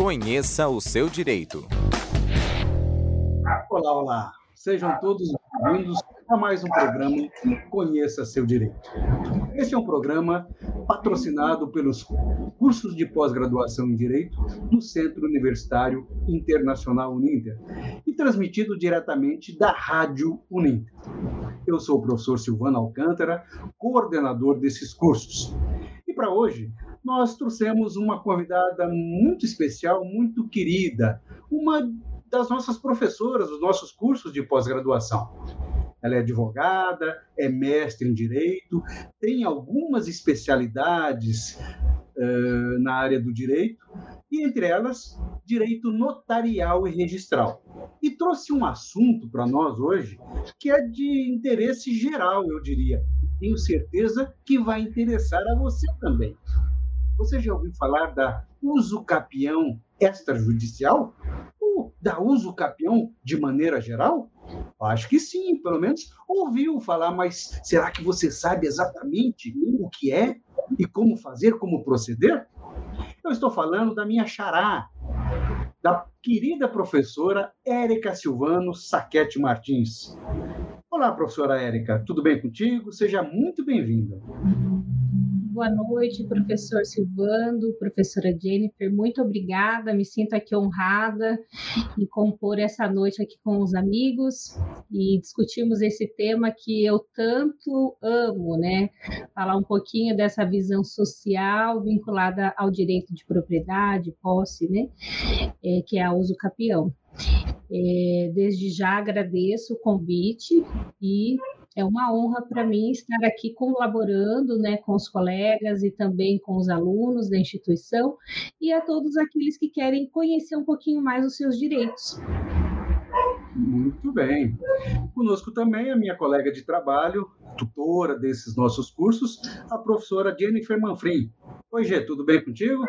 Conheça o seu direito. Olá, olá. Sejam todos bem-vindos a mais um programa Conheça Seu Direito. Este é um programa patrocinado pelos cursos de pós-graduação em Direito do Centro Universitário Internacional Uninter e transmitido diretamente da Rádio Uninter. Eu sou o professor Silvano Alcântara, coordenador desses cursos. Para hoje, nós trouxemos uma convidada muito especial, muito querida, uma das nossas professoras, dos nossos cursos de pós-graduação. Ela é advogada, é mestre em direito, tem algumas especialidades uh, na área do direito, e entre elas, direito notarial e registral. E trouxe um assunto para nós hoje que é de interesse geral, eu diria. Tenho certeza que vai interessar a você também. Você já ouviu falar da uso capião extrajudicial? Ou da uso capião de maneira geral? Acho que sim, pelo menos ouviu falar, mas será que você sabe exatamente o que é e como fazer, como proceder? Eu estou falando da minha xará, da querida professora Érica Silvano Saquete Martins. Olá, professora Érica, tudo bem contigo? Seja muito bem-vinda. Boa noite, professor Silvando, professora Jennifer, muito obrigada. Me sinto aqui honrada em compor essa noite aqui com os amigos e discutirmos esse tema que eu tanto amo, né? Falar um pouquinho dessa visão social vinculada ao direito de propriedade, posse, né? É, que é a uso capião. É, desde já agradeço o convite e é uma honra para mim estar aqui colaborando né, com os colegas e também com os alunos da instituição e a todos aqueles que querem conhecer um pouquinho mais os seus direitos. Muito bem. Conosco também a minha colega de trabalho, tutora desses nossos cursos, a professora Jennifer Manfrim. Oi, Gê, tudo bem contigo?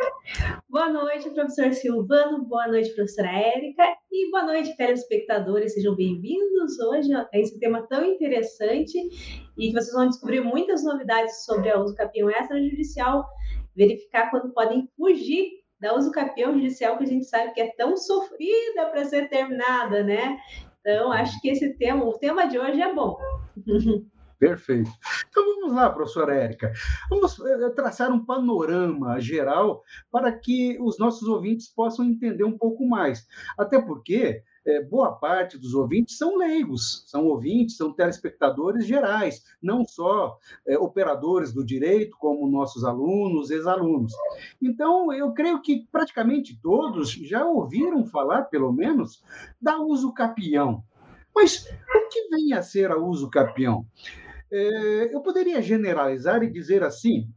Boa noite, professor Silvano, boa noite, professora Érica, e boa noite, telespectadores, sejam bem-vindos hoje a esse tema tão interessante e que vocês vão descobrir muitas novidades sobre a uso capião extrajudicial, verificar quando podem fugir da uso capião judicial que a gente sabe que é tão sofrida para ser terminada, né? Então, acho que esse tema, o tema de hoje é bom. Perfeito. Então vamos lá, professora Érica. Vamos eh, traçar um panorama geral para que os nossos ouvintes possam entender um pouco mais. Até porque é, boa parte dos ouvintes são leigos, são ouvintes, são telespectadores gerais, não só é, operadores do direito, como nossos alunos, ex-alunos. Então, eu creio que praticamente todos já ouviram falar, pelo menos, da uso capião. Mas o que vem a ser a uso capião? É, eu poderia generalizar e dizer assim: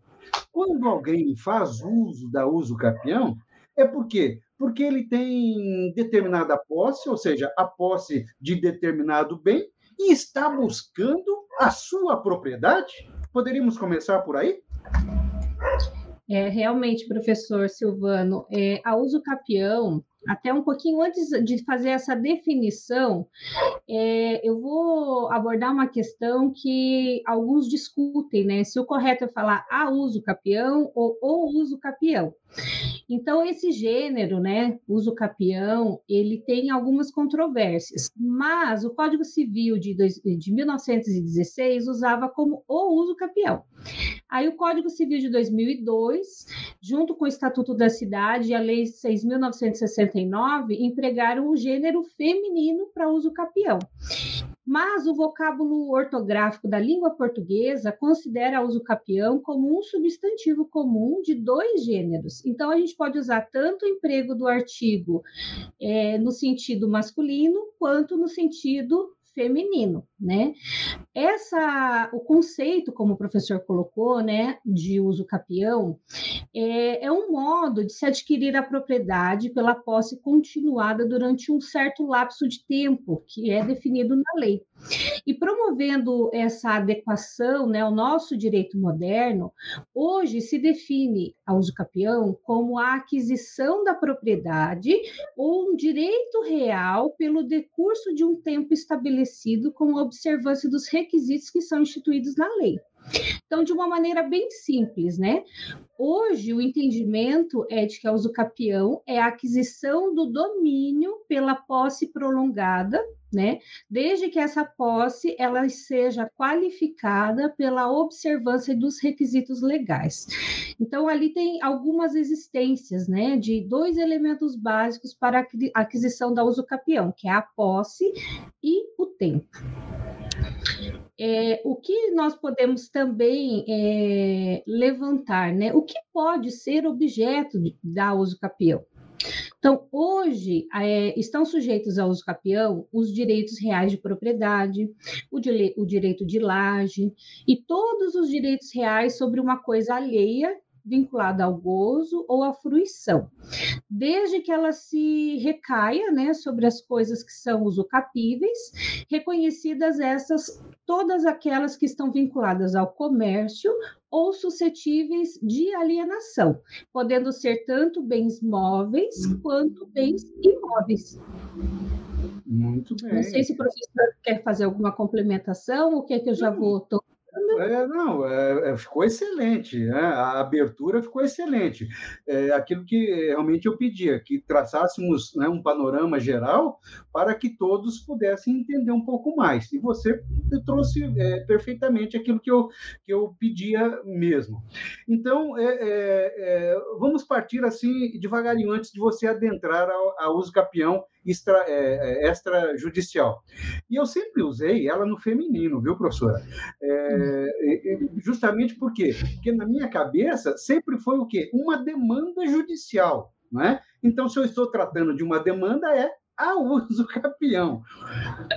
quando alguém faz uso da uso capião, é porque porque ele tem determinada posse, ou seja, a posse de determinado bem, e está buscando a sua propriedade? Poderíamos começar por aí? É, realmente, professor Silvano, é, a uso capião até um pouquinho antes de fazer essa definição, é, eu vou abordar uma questão que alguns discutem, né? Se o correto é falar a uso capião ou o uso capião. Então, esse gênero, né, uso capião, ele tem algumas controvérsias, mas o Código Civil de, dois, de 1916 usava como o uso capião. Aí o Código Civil de 2002, junto com o Estatuto da Cidade e a Lei 6.969, empregaram o gênero feminino para uso capião. Mas o vocábulo ortográfico da língua portuguesa considera uso capião como um substantivo comum de dois gêneros. Então, a gente pode usar tanto o emprego do artigo é, no sentido masculino quanto no sentido feminino, né? Essa, o conceito, como o professor colocou, né, de uso capião, é, é um modo de se adquirir a propriedade pela posse continuada durante um certo lapso de tempo, que é definido na lei. E promovendo essa adequação né, ao nosso direito moderno, hoje se define a uso capião como a aquisição da propriedade ou um direito real pelo decurso de um tempo estabelecido esclarecido com a observância dos requisitos que são instituídos na lei. Então, de uma maneira bem simples, né? Hoje, o entendimento é de que a usucapião é a aquisição do domínio pela posse prolongada, né? Desde que essa posse ela seja qualificada pela observância dos requisitos legais. Então, ali tem algumas existências, né? De dois elementos básicos para a aquisição da usucapião, que é a posse e o tempo. É, o que nós podemos também é, levantar, né? O que pode ser objeto da uso capião? Então, hoje, é, estão sujeitos ao uso capião os direitos reais de propriedade, o, o direito de laje e todos os direitos reais sobre uma coisa alheia vinculada ao gozo ou à fruição, desde que ela se recaia né, sobre as coisas que são usucapíveis, reconhecidas essas, todas aquelas que estão vinculadas ao comércio ou suscetíveis de alienação, podendo ser tanto bens móveis quanto bens imóveis. Muito bem. Não sei se o professor quer fazer alguma complementação, o que é que eu já vou é, não, é, é, ficou excelente, né? a abertura ficou excelente. É aquilo que realmente eu pedia, que traçássemos né, um panorama geral para que todos pudessem entender um pouco mais. E você trouxe é, perfeitamente aquilo que eu, que eu pedia mesmo. Então, é, é, é vamos partir assim devagarinho antes de você adentrar ao, uso capião extra, é, é, extrajudicial. E eu sempre usei ela no feminino, viu, professora? É, justamente por quê? Porque na minha cabeça sempre foi o quê? Uma demanda judicial. Não é? Então, se eu estou tratando de uma demanda, é a uso capião.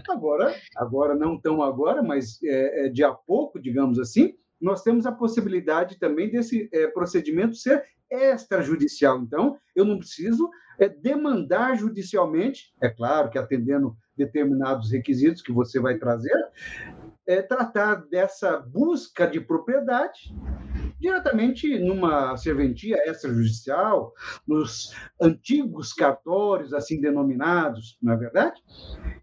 Agora, agora não tão agora, mas é, é, de a pouco, digamos assim, nós temos a possibilidade também desse é, procedimento ser extrajudicial. Então, eu não preciso é, demandar judicialmente, é claro que atendendo determinados requisitos que você vai trazer, é, tratar dessa busca de propriedade diretamente numa serventia extrajudicial, nos antigos cartórios assim denominados, não é verdade?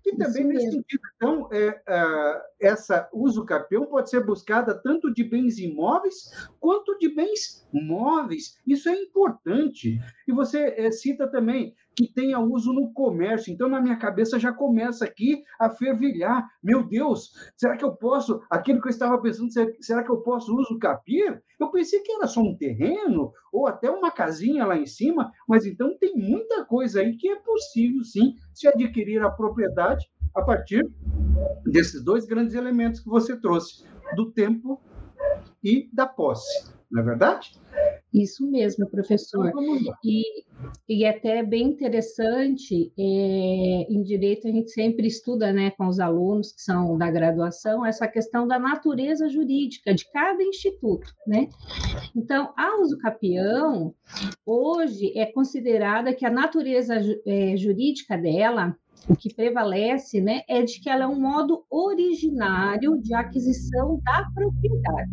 E também nesse sentido, então, é, é, essa uso capião pode ser buscada tanto de bens imóveis quanto de bens móveis. Isso é importante. E você é, cita também que tenha uso no comércio. Então, na minha cabeça já começa aqui a fervilhar. Meu Deus, será que eu posso? Aquilo que eu estava pensando, será que eu posso uso capir? Eu pensei que era só um terreno ou até uma casinha lá em cima, mas então tem muita coisa aí que é possível sim se adquirir a propriedade a partir desses dois grandes elementos que você trouxe, do tempo e da posse, não é verdade? Isso mesmo, professor. E, e é até bem interessante, é, em direito a gente sempre estuda né, com os alunos que são da graduação essa questão da natureza jurídica de cada instituto. Né? Então, a usucapião, hoje, é considerada que a natureza é, jurídica dela o que prevalece né, é de que ela é um modo originário de aquisição da propriedade.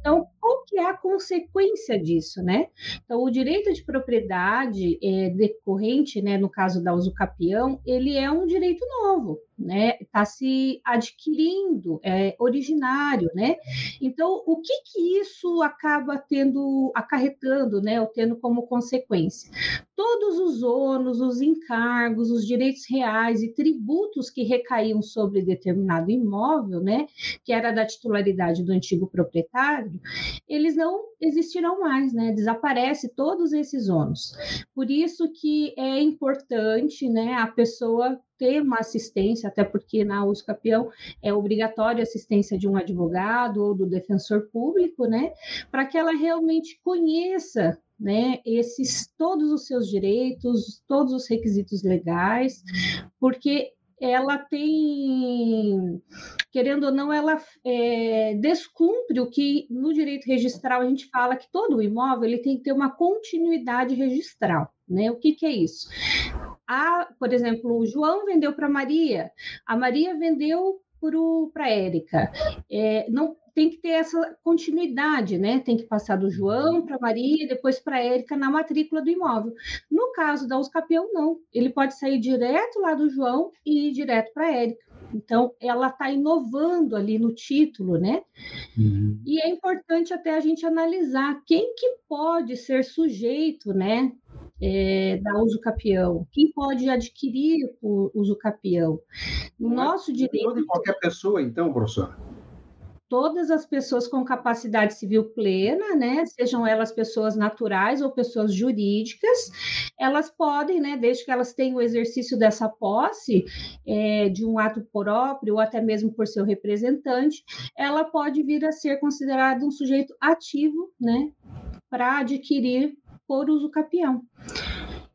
Então, qual que é a consequência disso, né? Então, o direito de propriedade é, decorrente, né, no caso da usucapião, ele é um direito novo, né? Está se adquirindo, é originário, né? Então, o que que isso acaba tendo, acarretando, né, ou tendo como consequência? Todos os ônus, os encargos, os direitos reais e tributos que recaíam sobre determinado imóvel, né, que era da titularidade do antigo proprietário, eles não existirão mais, né? Desaparece todos esses ônus. Por isso que é importante, né, a pessoa ter uma assistência, até porque na USCapião é obrigatória a assistência de um advogado ou do defensor público, né, para que ela realmente conheça né, esses todos os seus direitos, todos os requisitos legais, porque ela tem, querendo ou não, ela é, descumpre o que no direito registral a gente fala que todo imóvel ele tem que ter uma continuidade registral. Né? O que, que é isso? A, por exemplo, o João vendeu para Maria, a Maria vendeu para a Érica. É, não tem que ter essa continuidade, né? Tem que passar do João para Maria e depois para Érica na matrícula do imóvel. No caso da Uscapião, não. Ele pode sair direto lá do João e ir direto para Érica. Então, ela está inovando ali no título, né? Uhum. E é importante até a gente analisar quem que pode ser sujeito, né? É, da uso capião, quem pode adquirir o uso capião. No nosso direito. De qualquer pessoa, então, professor? Todas as pessoas com capacidade civil plena, né, sejam elas pessoas naturais ou pessoas jurídicas, elas podem, né, desde que elas tenham o exercício dessa posse é, de um ato próprio ou até mesmo por seu representante, ela pode vir a ser considerada um sujeito ativo, né, para adquirir por uso capião.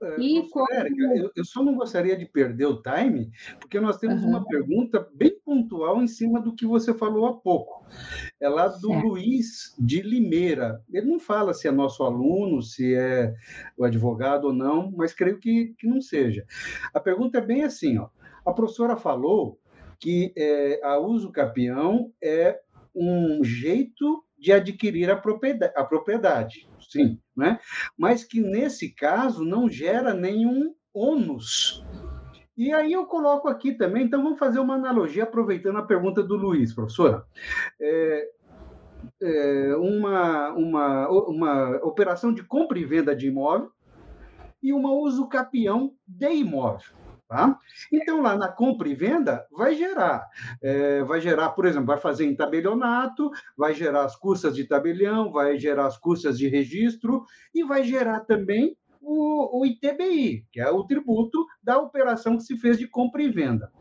É, e como... Érica, eu, eu, só não gostaria de perder o time, porque nós temos uhum. uma pergunta bem pontual em cima do que você falou há pouco. É lá do certo. Luiz de Limeira. Ele não fala se é nosso aluno, se é o advogado ou não, mas creio que, que não seja. A pergunta é bem assim: ó. a professora falou que é, a uso capião é um jeito de adquirir a propriedade, a propriedade sim, né? mas que nesse caso não gera nenhum ônus. E aí eu coloco aqui também, então vamos fazer uma analogia, aproveitando a pergunta do Luiz, professora. É, é, uma, uma, uma operação de compra e venda de imóvel e uma uso capião de imóvel. Tá? Então, lá na compra e venda, vai gerar. É, vai gerar, por exemplo, vai fazer em tabelionato, vai gerar as custas de tabelião, vai gerar as custas de registro e vai gerar também o, o ITBI, que é o tributo da operação que se fez de compra e venda.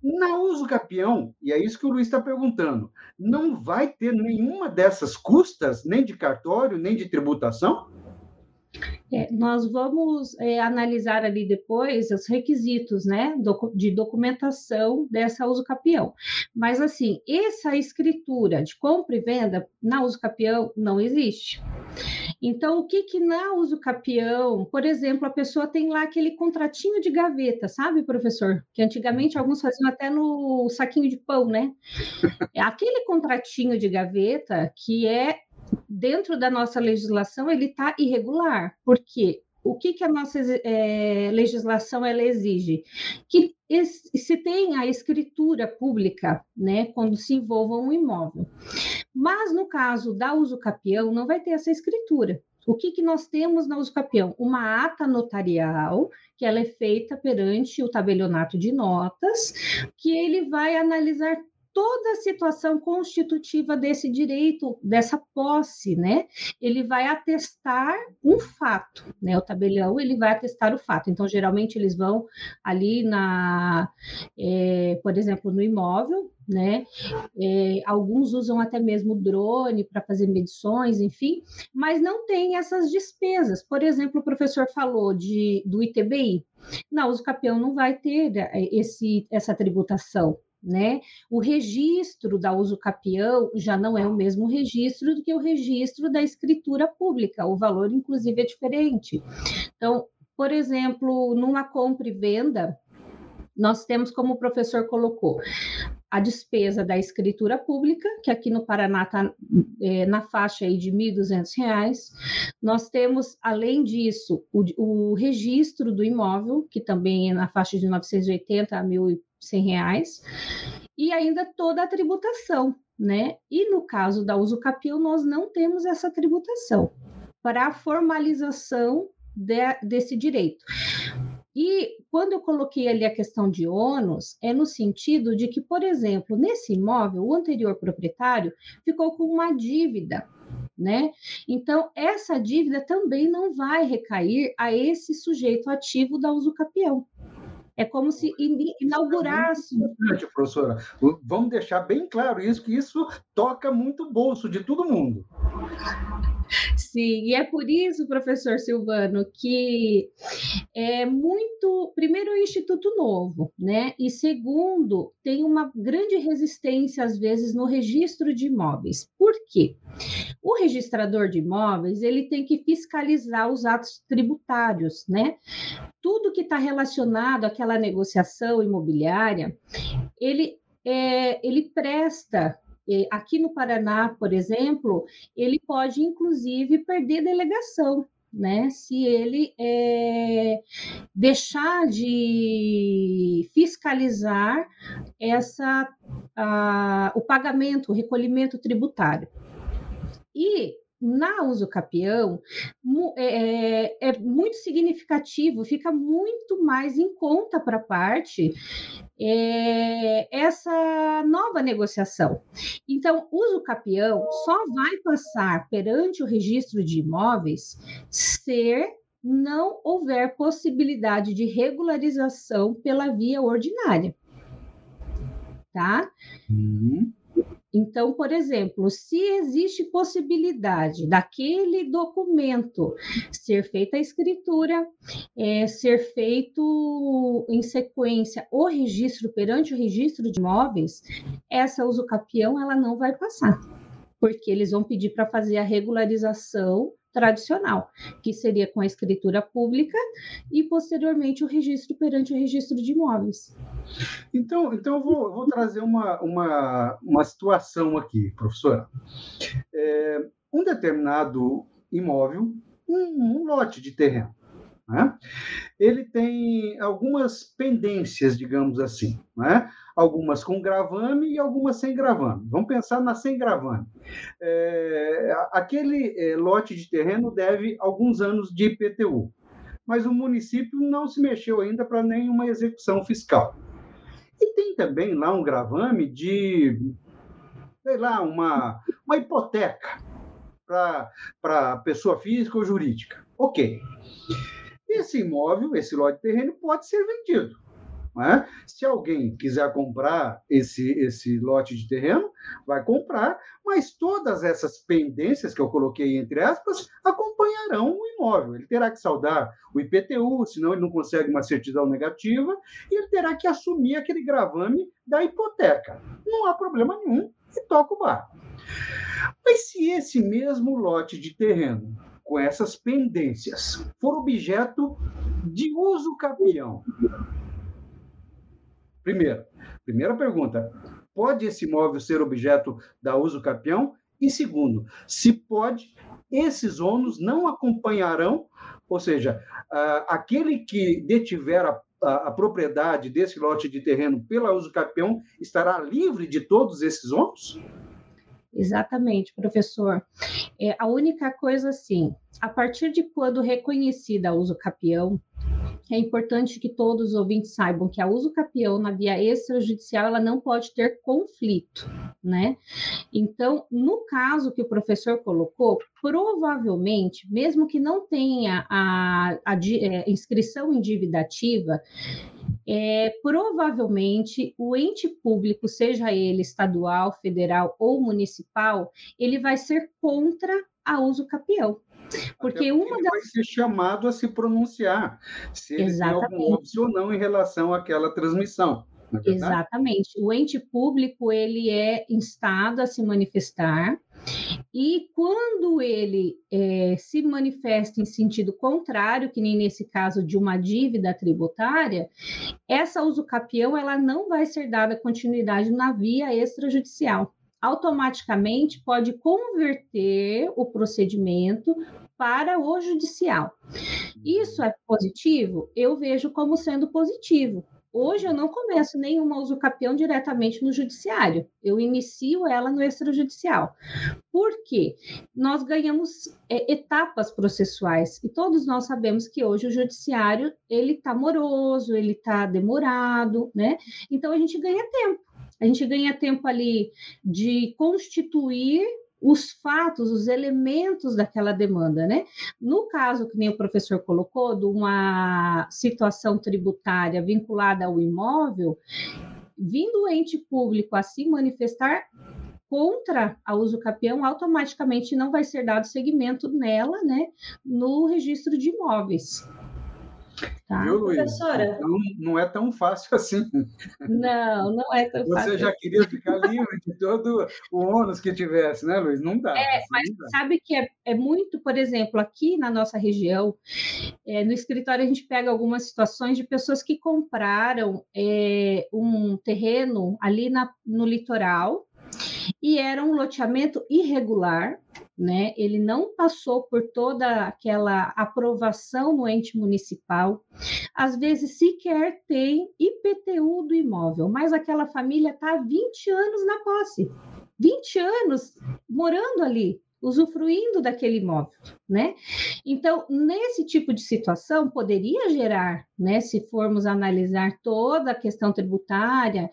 Na uso capião, e é isso que o Luiz está perguntando, não vai ter nenhuma dessas custas, nem de cartório, nem de tributação? É, nós vamos é, analisar ali depois os requisitos né, de documentação dessa uso capião. Mas, assim, essa escritura de compra e venda na uso capião não existe. Então, o que que na uso capião, por exemplo, a pessoa tem lá aquele contratinho de gaveta, sabe, professor? Que antigamente alguns faziam até no saquinho de pão, né? É aquele contratinho de gaveta que é dentro da nossa legislação, ele está irregular, porque o que, que a nossa é, legislação ela exige? Que se tenha a escritura pública, né, quando se envolva um imóvel. Mas no caso da uso capião, não vai ter essa escritura. O que, que nós temos na uso capião? Uma ata notarial, que ela é feita perante o tabelionato de notas, que ele vai analisar toda a situação constitutiva desse direito, dessa posse, né? Ele vai atestar um fato, né? O tabelião ele vai atestar o fato. Então, geralmente eles vão ali na, é, por exemplo, no imóvel, né? É, alguns usam até mesmo drone para fazer medições, enfim, mas não tem essas despesas. Por exemplo, o professor falou de, do ITBI. Na uso capião não vai ter é, esse, essa tributação, né? O registro da uso capião já não é o mesmo registro do que o registro da escritura pública, o valor, inclusive, é diferente. Então, por exemplo, numa compra e venda, nós temos, como o professor colocou, a despesa da escritura pública, que aqui no Paraná está é, na faixa aí de R$ 1.200. Nós temos, além disso, o, o, registro do imóvel, que também é na faixa de R$ 980 a R$ 1.100, e ainda toda a tributação, né? E no caso da uso capião, nós não temos essa tributação para a formalização de, desse direito. E quando eu coloquei ali a questão de ônus, é no sentido de que, por exemplo, nesse imóvel, o anterior proprietário ficou com uma dívida, né? Então, essa dívida também não vai recair a esse sujeito ativo da usucapião. É como se inaugurasse. É professora. Vamos deixar bem claro isso, que isso toca muito o bolso de todo mundo. Sim, e é por isso, professor Silvano, que é muito. Primeiro, o Instituto Novo, né? E segundo, tem uma grande resistência, às vezes, no registro de imóveis. Por quê? O registrador de imóveis ele tem que fiscalizar os atos tributários, né? Tudo que está relacionado àquela negociação imobiliária, ele, é, ele presta Aqui no Paraná, por exemplo, ele pode inclusive perder delegação. né, se ele é, deixar de fiscalizar essa, a, o pagamento, o recolhimento tributário. E na uso capião é, é, é, muito significativo, fica muito mais em conta para a parte é, essa nova negociação. Então, uso capião só vai passar perante o registro de imóveis se não houver possibilidade de regularização pela via ordinária. Tá? Uhum. Então, por exemplo, se existe possibilidade daquele documento ser feita a escritura, é, ser feito em sequência o registro perante o registro de imóveis, essa usucapião ela não vai passar, porque eles vão pedir para fazer a regularização tradicional, que seria com a escritura pública e posteriormente o registro perante o registro de imóveis. Então, então eu vou, vou trazer uma, uma, uma situação aqui, professora. É, um determinado imóvel, um, um lote de terreno, né? ele tem algumas pendências, digamos assim, né? algumas com gravame e algumas sem gravame. Vamos pensar na sem gravame. É, aquele é, lote de terreno deve alguns anos de IPTU, mas o município não se mexeu ainda para nenhuma execução fiscal. E tem também lá um gravame de, sei lá, uma, uma hipoteca para pessoa física ou jurídica. Ok. Esse imóvel, esse lote de terreno, pode ser vendido. É? Se alguém quiser comprar esse, esse lote de terreno, vai comprar, mas todas essas pendências que eu coloquei entre aspas acompanharão o imóvel. Ele terá que saldar o IPTU, senão ele não consegue uma certidão negativa, e ele terá que assumir aquele gravame da hipoteca. Não há problema nenhum e toca o bar. Mas se esse mesmo lote de terreno com essas pendências for objeto de uso capião. Primeiro, primeira pergunta: pode esse imóvel ser objeto da uso capião? E segundo, se pode, esses ônus não acompanharão, ou seja, aquele que detiver a, a, a, propriedade desse lote de terreno pela uso capião estará livre de todos esses ônus? Exatamente, professor. É, a única coisa, assim, a partir de quando reconhecida a uso capião, é importante que todos os ouvintes saibam que a uso capião na via extrajudicial ela não pode ter conflito, né? Então, no caso que o professor colocou, provavelmente, mesmo que não tenha a, a, a é, inscrição ativa, é, provavelmente o ente público, seja ele estadual, federal ou municipal, ele vai ser contra a uso capião. Porque, uma das... vai ser chamado a se pronunciar se ele Exatamente. tem algum óbvio ou não em relação àquela transmissão. É Exatamente. O ente público ele é instado a se manifestar e quando ele é, se manifesta em sentido contrário, que nem nesse caso de uma dívida tributária, essa usucapião ela não vai ser dada continuidade na via extrajudicial. Automaticamente pode converter o procedimento para o judicial. Isso é positivo? Eu vejo como sendo positivo, Hoje eu não começo nenhuma usucapião diretamente no judiciário, eu inicio ela no extrajudicial. Por quê? Nós ganhamos é, etapas processuais e todos nós sabemos que hoje o judiciário ele está moroso, ele está demorado, né? Então a gente ganha tempo. A gente ganha tempo ali de constituir os fatos, os elementos daquela demanda, né? No caso que nem o professor colocou, de uma situação tributária vinculada ao imóvel, vindo o ente público a se manifestar contra a uso capião, automaticamente não vai ser dado seguimento nela, né, no registro de imóveis. Tá? Viu, Luiz? Professora? Não, não é tão fácil assim. Não, não é tão Você fácil. Você já queria ficar livre de todo o ônus que tivesse, né, Luiz? Não dá. É, assim, mas dá. sabe que é, é, muito, por exemplo, aqui na nossa região, é, no escritório a gente pega algumas situações de pessoas que compraram é, um terreno ali na, no litoral e era um loteamento irregular, né? Ele não passou por toda aquela aprovação no ente municipal. Às vezes sequer tem IPTU do imóvel, mas aquela família está há 20 anos na posse. 20 anos morando ali, usufruindo daquele imóvel, né? Então, nesse tipo de situação, poderia gerar, né, se formos analisar toda a questão tributária,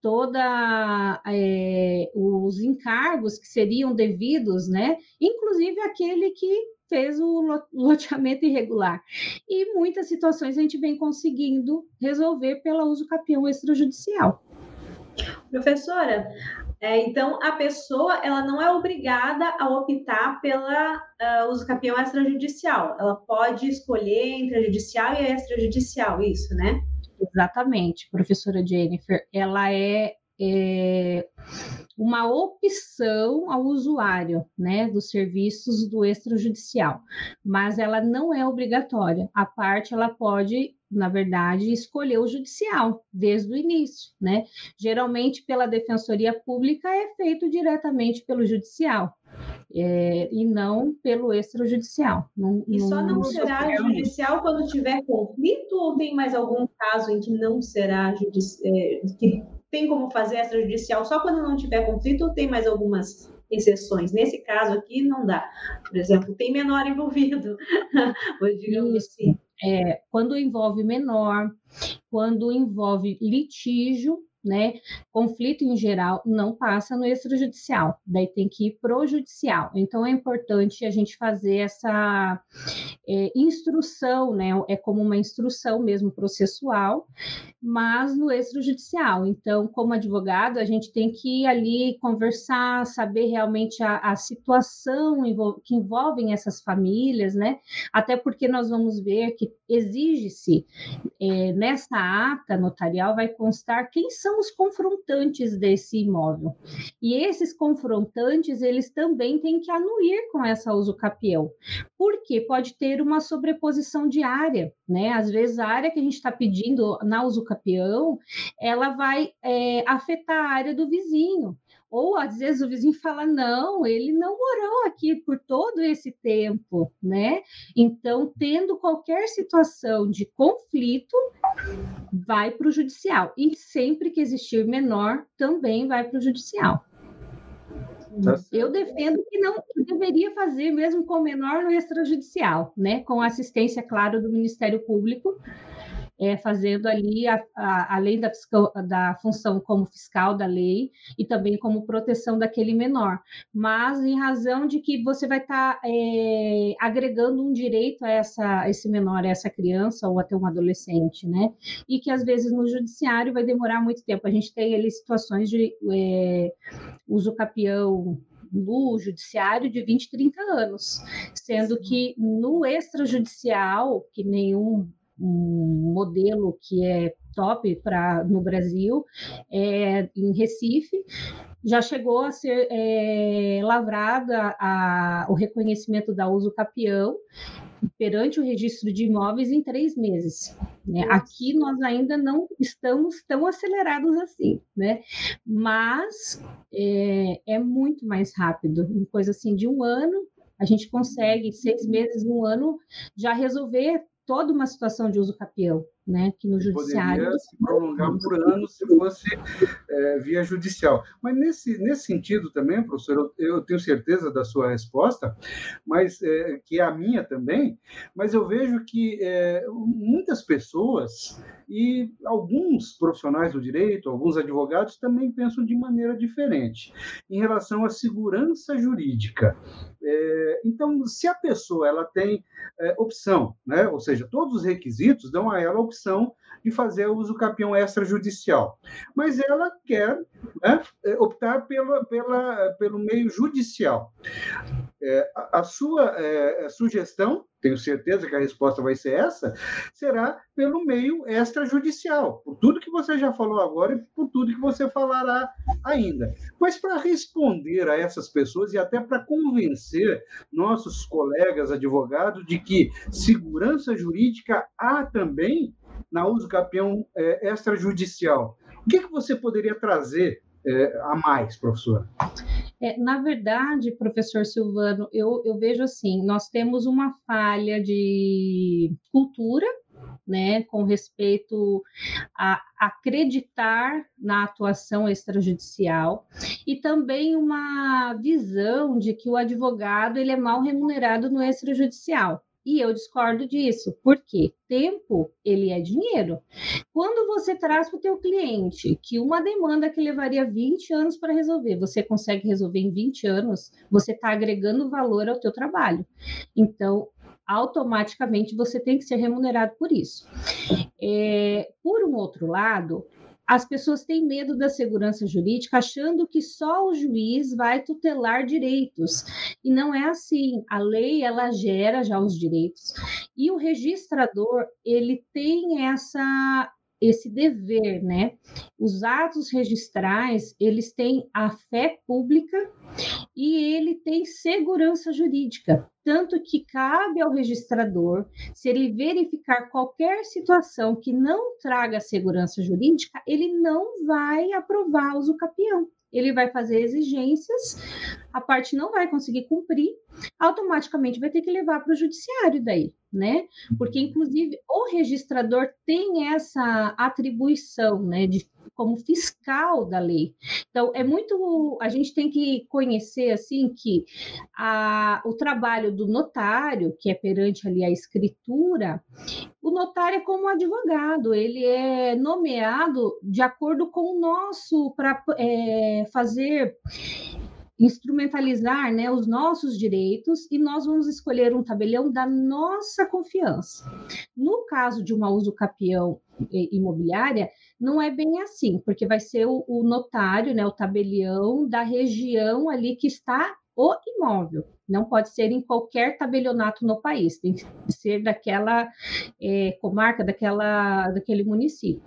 toda é, os encargos que seriam devidos, né, inclusive aquele que fez o loteamento irregular. E muitas situações a gente vem conseguindo resolver pela uso capião extrajudicial. Professora, é, então, a pessoa ela não é obrigada a optar pela uh, uso campeão extrajudicial. Ela pode escolher entre a judicial e a extrajudicial, isso, né? Exatamente, professora Jennifer. Ela é, é uma opção ao usuário, né, dos serviços do extrajudicial, mas ela não é obrigatória. A parte ela pode na verdade, escolher o judicial desde o início, né? Geralmente, pela defensoria pública, é feito diretamente pelo judicial. É, e não pelo extrajudicial. Não, e só não, não será judicial quando tiver conflito ou tem mais algum caso em que não será judicial, é, que tem como fazer extrajudicial só quando não tiver conflito ou tem mais algumas exceções? Nesse caso aqui não dá. Por exemplo, tem menor envolvido, digamos Isso. assim é, quando envolve menor, quando envolve litígio, né? Conflito em geral não passa no extrajudicial, daí tem que ir pro judicial. Então é importante a gente fazer essa é, instrução, né? É como uma instrução mesmo processual, mas no extrajudicial. Então, como advogado, a gente tem que ir ali conversar, saber realmente a, a situação que envolvem essas famílias, né? Até porque nós vamos ver que exige-se é, nessa ata notarial vai constar quem são os confrontantes desse imóvel. E esses confrontantes, eles também têm que anuir com essa uso capião, porque pode ter uma sobreposição de área, né? Às vezes a área que a gente está pedindo na uso capião, ela vai é, afetar a área do vizinho. Ou às vezes o vizinho fala: não, ele não morou aqui por todo esse tempo, né? Então, tendo qualquer situação de conflito, vai para o judicial. E sempre que existir menor, também vai para o judicial. Tá Eu defendo que não que deveria fazer mesmo com menor no extrajudicial, né? Com assistência, claro, do Ministério Público, é, fazendo ali, a, a, além da, fiscal, da função como fiscal da lei e também como proteção daquele menor, mas em razão de que você vai estar tá, é, agregando um direito a essa, esse menor, a essa criança ou até um adolescente, né? E que às vezes no judiciário vai demorar muito tempo. A gente tem ali situações de é, uso capião no judiciário de 20, 30 anos, sendo que no extrajudicial, que nenhum um modelo que é top para no Brasil, é, em Recife, já chegou a ser é, lavrada a, o reconhecimento da uso capião perante o registro de imóveis em três meses. Né? Aqui nós ainda não estamos tão acelerados assim, né? mas é, é muito mais rápido, em coisa assim de um ano, a gente consegue, seis meses, um ano, já resolver toda uma situação de uso capião, né? Que no judiciário poderia se prolongar por anos se fosse é, via judicial. Mas nesse nesse sentido também, professor, eu, eu tenho certeza da sua resposta, mas é, que é a minha também. Mas eu vejo que é, muitas pessoas e alguns profissionais do direito, alguns advogados também pensam de maneira diferente em relação à segurança jurídica. É, então, se a pessoa ela tem é, opção, né? ou seja, todos os requisitos dão a ela a opção de fazer uso capião extrajudicial, mas ela quer né, optar pela, pela, pelo meio judicial. É, a, sua é, sugestão, tenho certeza que a resposta vai ser essa, será pelo meio extrajudicial, por tudo que você já falou agora e por tudo que você falará ainda. Mas para responder a essas pessoas e até para convencer nossos colegas advogados de que segurança jurídica há também na uso capião é, extrajudicial, o que, que você poderia trazer é, a mais, professora? É, na verdade, professor Silvano, eu, eu vejo assim: nós temos uma falha de cultura né, com respeito a acreditar na atuação extrajudicial e também uma visão de que o advogado ele é mal remunerado no extrajudicial. E eu discordo disso, porque tempo ele é dinheiro. Quando você traz para o teu cliente que uma demanda que levaria 20 anos para resolver, você consegue resolver em 20 anos, você está agregando valor ao teu trabalho. Então, automaticamente você tem que ser remunerado por isso. É, por um outro lado, as pessoas têm medo da segurança jurídica, achando que só o juiz vai tutelar direitos. E não é assim. A lei ela gera já os direitos. E o registrador, ele tem essa esse dever, né? Os atos registrais, eles têm a fé pública e ele tem segurança jurídica, tanto que cabe ao registrador, se ele verificar qualquer situação que não traga segurança jurídica, ele não vai aprovar o capião ele vai fazer exigências, a parte não vai conseguir cumprir, automaticamente vai ter que levar para o judiciário daí, né? Porque, inclusive, o registrador tem essa atribuição, né, de como fiscal da lei. Então, é muito. A gente tem que conhecer, assim, que a, o trabalho do notário, que é perante ali a escritura, o notário é como advogado, ele é nomeado de acordo com o nosso, para é, fazer instrumentalizar né, os nossos direitos e nós vamos escolher um tabelião da nossa confiança. No caso de uma uso capião imobiliária, não é bem assim, porque vai ser o, o notário, né, o tabelião da região ali que está o imóvel. Não pode ser em qualquer tabelionato no país, tem que ser daquela é, comarca, daquela, daquele município.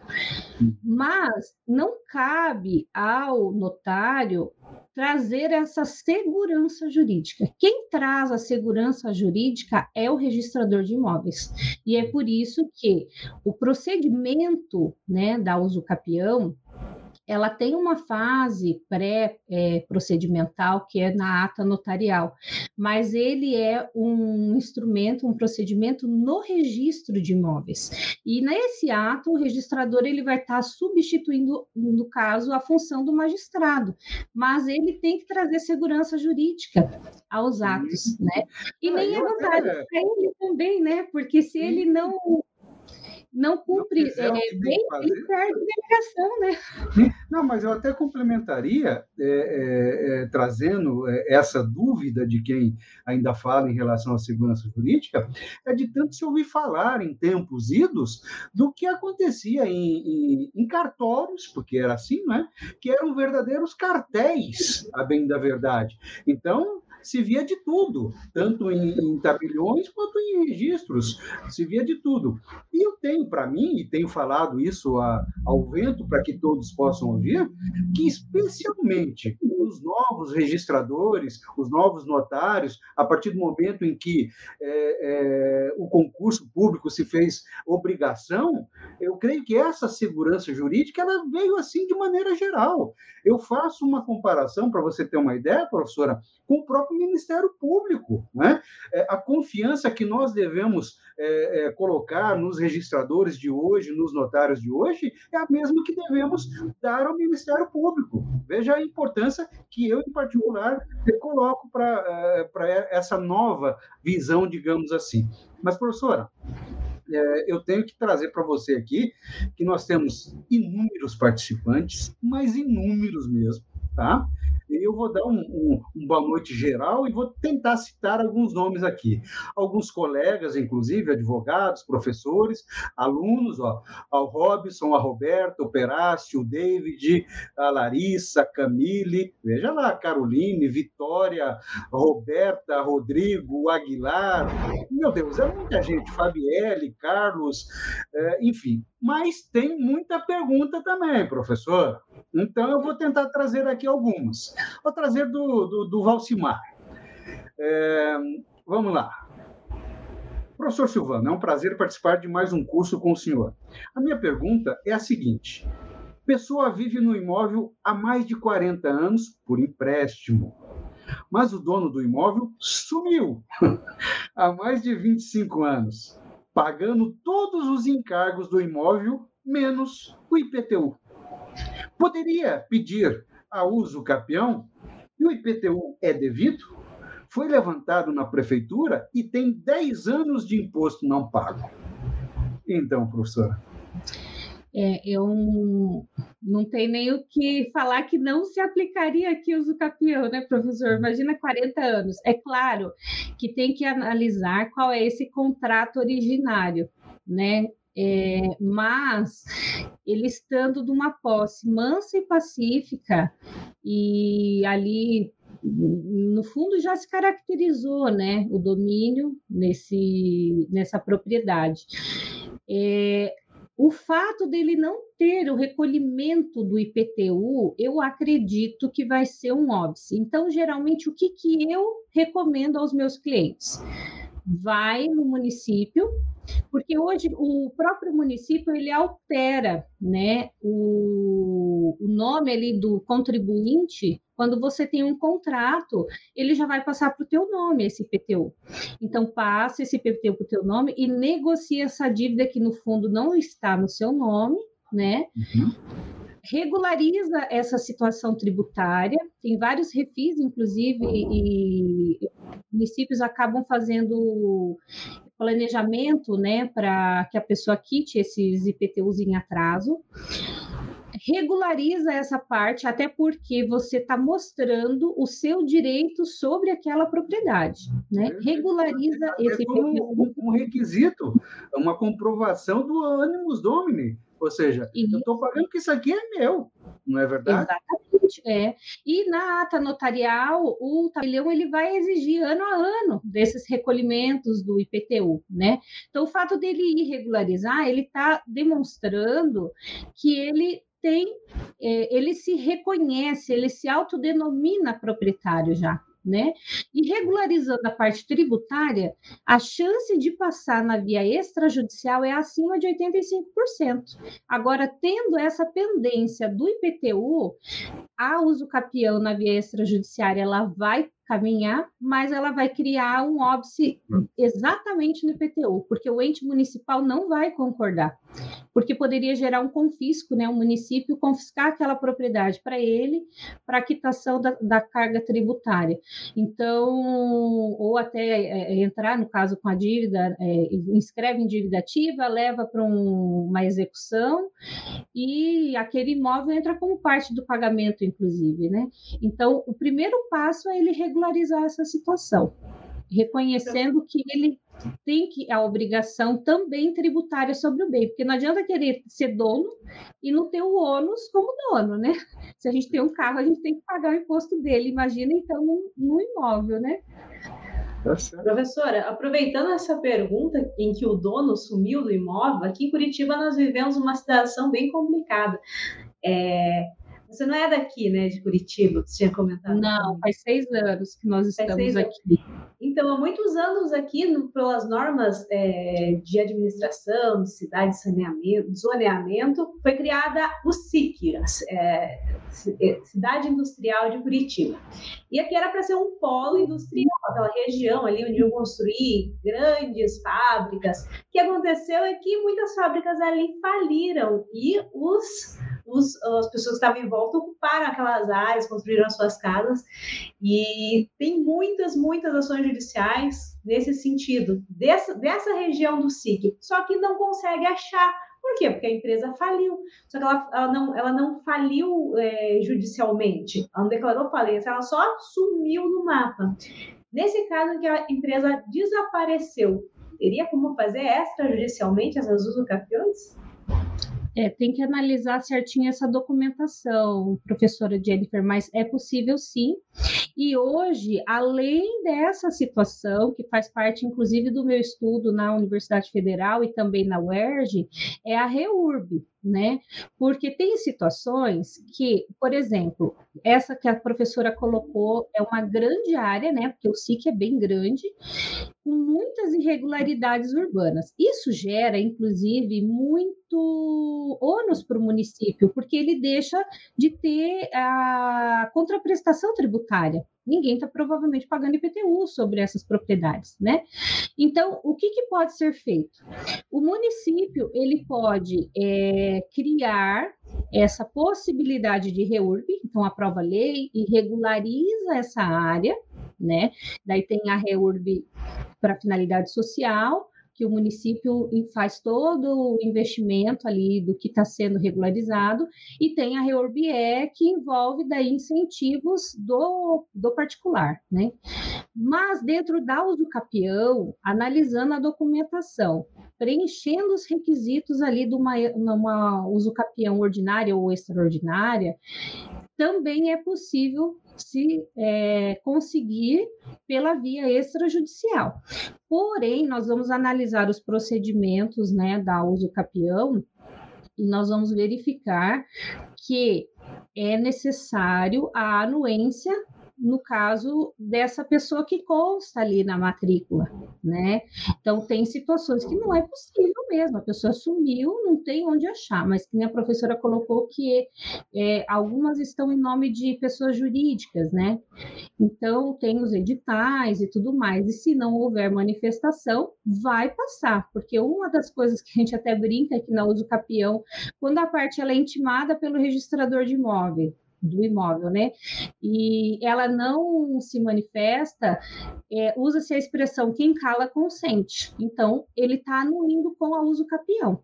Mas não cabe ao notário trazer essa segurança jurídica. Quem traz a segurança jurídica é o registrador de imóveis. E é por isso que o procedimento né, da uso capião ela tem uma fase pré-procedimental, é, que é na ata notarial, mas ele é um instrumento, um procedimento no registro de imóveis. E nesse ato, o registrador ele vai estar substituindo, no caso, a função do magistrado, mas ele tem que trazer segurança jurídica aos atos, né? E nem é notário para ele também, né? Porque se ele não não cumpre, não é, bem, bem perto da né? Não, mas eu até complementaria, é, é, é, trazendo é, essa dúvida de quem ainda fala em relação à segurança jurídica, é de tanto se ouvir falar em tempos idos do que acontecia em, em, em cartórios, porque era assim, né? que eram verdadeiros cartéis, a bem da verdade. Então, se via de tudo, tanto em, em quanto em registros, se via de tudo. E eu tenho para mim, e tenho falado isso a, ao vento para que todos possam ouvir, que especialmente os novos registradores, os novos notários, a partir do momento em que é, é, o concurso público se fez obrigação, eu creio que essa segurança jurídica ela veio assim de maneira geral. Eu faço uma comparação, para você ter uma ideia, professora, com o próprio Ministério Público. Né? É, a confiança que nós devemos é, é, colocar nos registradores de hoje, nos notários de hoje, é a mesma que devemos dar ao Ministério Público. Veja a importância que eu, em particular, coloco para é, essa nova visão, digamos assim. Mas, professora, é, eu tenho que trazer para você aqui que nós temos inúmeros participantes, mas inúmeros mesmo, tá? Eu vou dar um, um, um, boa noite geral e vou tentar citar alguns nomes aqui. Alguns colegas, inclusive, advogados, professores, alunos, ó, ao Robson, a Roberto, o Perácio, o David, a Larissa, Camille, veja lá, Caroline, Vitória, Roberta, Rodrigo, Aguilar, meu Deus, é muita gente, Fabielle, Carlos, é, enfim, mas tem muita pergunta também, professor. Então, eu vou tentar trazer aqui algumas. Vou trazer do, do, do Valcimar. É, vamos lá. Professor Silvano, é um prazer participar de mais um curso com o senhor. A minha pergunta é a seguinte: Pessoa vive no imóvel há mais de 40 anos por empréstimo. Mas o dono do imóvel sumiu há mais de 25 anos, pagando todos os encargos do imóvel menos o IPTU. Poderia pedir a uso capião e o IPTU é devido? Foi levantado na prefeitura e tem 10 anos de imposto não pago. Então, professora. É, eu não tenho nem o que falar que não se aplicaria aqui o capião, né, professor? Imagina 40 anos. É claro que tem que analisar qual é esse contrato originário, né? É, mas ele estando numa posse mansa e pacífica, e ali no fundo já se caracterizou né, o domínio nesse, nessa propriedade. É, o fato dele não ter o recolhimento do IPTU, eu acredito que vai ser um óbice. Então, geralmente, o que, que eu recomendo aos meus clientes? Vai no município, porque hoje o próprio município ele altera né, o, o nome ali do contribuinte quando você tem um contrato, ele já vai passar para o teu nome esse IPTU. Então, passa esse IPTU para o teu nome e negocia essa dívida que, no fundo, não está no seu nome, né? Uhum. Regulariza essa situação tributária. Tem vários refis, inclusive, e, municípios acabam fazendo planejamento, né, para que a pessoa quite esses IPTUs em atraso regulariza essa parte, até porque você está mostrando o seu direito sobre aquela propriedade, né? Regulariza é, esse um, um requisito, uma comprovação do ânimos domini, ou seja, eu estou pagando que isso aqui é meu, não é verdade? Exatamente, é. E na ata notarial, o tabelião ele vai exigir ano a ano desses recolhimentos do IPTU, né? Então, o fato dele irregularizar, ele está demonstrando que ele tem, é, ele se reconhece, ele se autodenomina proprietário já. Né? E regularizando a parte tributária, a chance de passar na via extrajudicial é acima de 85%. Agora, tendo essa pendência do IPTU, a uso capião na via extrajudiciária, ela vai caminhar, mas ela vai criar um óbice exatamente no IPTU, porque o ente municipal não vai concordar, porque poderia gerar um confisco, né? O município confiscar aquela propriedade para ele, para quitação da, da, carga tributária. Então, ou até é, é, entrar, no caso, com a dívida, é, inscreve em dívida ativa, leva para um, uma execução e aquele imóvel entra como parte do pagamento, inclusive, né? Então, o primeiro passo é ele regular regularizar essa situação, reconhecendo que ele tem que a obrigação também tributária sobre o bem, porque não adianta querer ser dono e não ter o ônus como dono, né? Se a gente tem um carro, a gente tem que pagar o imposto dele. Imagina então no, no imóvel, né? Tá Professora, aproveitando essa pergunta em que o dono sumiu do imóvel, aqui em Curitiba nós vivemos uma situação bem complicada. É, você não é daqui, né, de Curitiba, você tinha comentado. Não, faz seis anos que nós estamos aqui. Então, há muitos anos aqui, no, pelas normas é, de administração, de cidade, de saneamento, zoneamento, foi criada o SIC, é, é, Cidade Industrial de Curitiba. E aqui era para ser um polo industrial, aquela região ali onde iam construir grandes fábricas. O que aconteceu é que muitas fábricas ali faliram e os os, as pessoas que estavam em volta ocuparam aquelas áreas, construíram as suas casas, e tem muitas, muitas ações judiciais nesse sentido, dessa, dessa região do SIC, só que não consegue achar. Por quê? Porque a empresa faliu. Só que ela, ela não, ela não faliu é, judicialmente. Ela não declarou falência, ela só sumiu no mapa. Nesse caso que a empresa desapareceu, teria como fazer extrajudicialmente essas usucapiões? É, tem que analisar certinho essa documentação, professora Jennifer, mas é possível sim. E hoje, além dessa situação, que faz parte inclusive do meu estudo na Universidade Federal e também na UERJ, é a REURB, né? Porque tem situações que, por exemplo, essa que a professora colocou é uma grande área, né? Porque o SIC é bem grande, com muitas irregularidades urbanas. Isso gera, inclusive, muito ônus para o município, porque ele deixa de ter a contraprestação tributária. Ninguém está provavelmente pagando IPTU sobre essas propriedades, né? Então, o que, que pode ser feito? O município ele pode é, criar essa possibilidade de reurb, então aprova lei e regulariza essa área, né? Daí tem a reurb para finalidade social, que o município faz todo o investimento ali do que está sendo regularizado, e tem a REURBE, que envolve daí incentivos do, do particular, né? Mas dentro da uso capião, analisando a documentação, preenchendo os requisitos ali de uma, uma uso capião ordinária ou extraordinária, também é possível se é, conseguir pela via extrajudicial. Porém, nós vamos analisar os procedimentos né, da uso capião e nós vamos verificar que é necessário a anuência no caso dessa pessoa que consta ali na matrícula, né? Então, tem situações que não é possível mesmo, a pessoa sumiu, não tem onde achar, mas que a professora colocou que é, algumas estão em nome de pessoas jurídicas, né? Então, tem os editais e tudo mais, e se não houver manifestação, vai passar, porque uma das coisas que a gente até brinca aqui na uso capião, quando a parte ela é intimada pelo registrador de imóvel, do imóvel, né? E ela não se manifesta, é, usa-se a expressão quem cala consente. Então, ele está anuindo com a uso capião.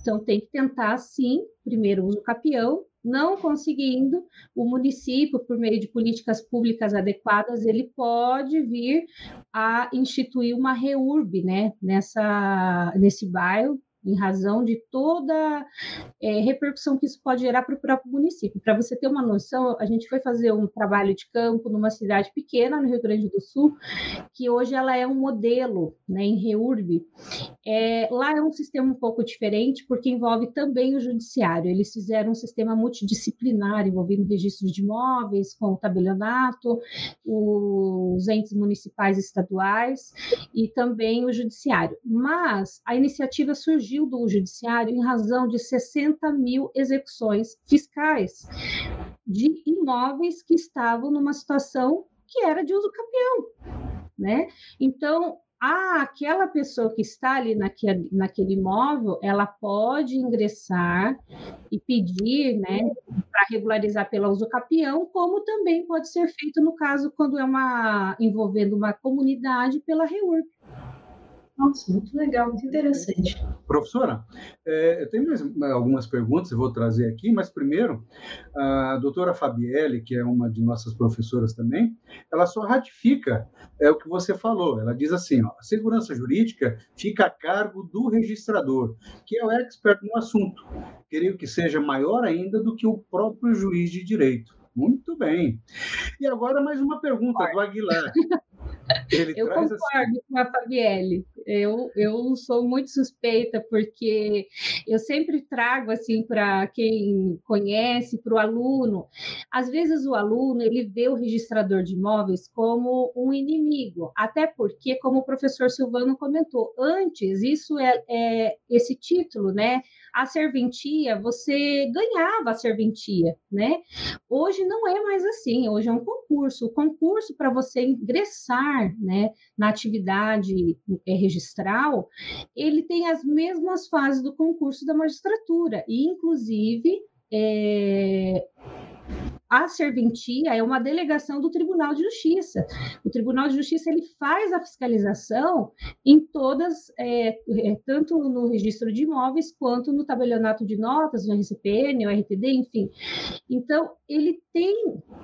Então, tem que tentar, sim, primeiro uso capião, não conseguindo, o município, por meio de políticas públicas adequadas, ele pode vir a instituir uma reurb, né, nessa, nesse bairro, em razão de toda é, repercussão que isso pode gerar para o próprio município. Para você ter uma noção, a gente foi fazer um trabalho de campo numa cidade pequena no Rio Grande do Sul, que hoje ela é um modelo né, em REURB. É, lá é um sistema um pouco diferente, porque envolve também o judiciário. Eles fizeram um sistema multidisciplinar, envolvendo registros de imóveis, com o tabelionato, os entes municipais e estaduais, e também o judiciário. Mas a iniciativa surgiu fugiu do judiciário em razão de 60 mil execuções fiscais de imóveis que estavam numa situação que era de uso campeão, né? Então, ah, aquela pessoa que está ali naquele, naquele imóvel, ela pode ingressar e pedir, né, para regularizar pela uso capião, como também pode ser feito no caso quando é uma envolvendo uma comunidade pela REURB. Nossa, muito legal, muito interessante. Professora, é, eu tenho mais algumas perguntas, eu vou trazer aqui, mas primeiro, a doutora Fabielle, que é uma de nossas professoras também, ela só ratifica é, o que você falou. Ela diz assim: ó, a segurança jurídica fica a cargo do registrador, que é o expert no assunto. Queria que seja maior ainda do que o próprio juiz de direito. Muito bem. E agora mais uma pergunta do Aguilar. Ele eu concordo assim... com a Fabielle. Eu, eu sou muito suspeita, porque eu sempre trago assim para quem conhece, para o aluno. Às vezes o aluno ele vê o registrador de imóveis como um inimigo, até porque, como o professor Silvano comentou, antes isso é, é esse título, né? A serventia, você ganhava a serventia, né? Hoje não é mais assim, hoje é um concurso. O concurso para você ingressar, né, na atividade é, registral, ele tem as mesmas fases do concurso da magistratura e inclusive é, a serventia é uma delegação do Tribunal de Justiça. O Tribunal de Justiça ele faz a fiscalização em todas, é, é, tanto no registro de imóveis quanto no tabelionato de notas, no RCPN, no RTD, enfim. Então ele tem,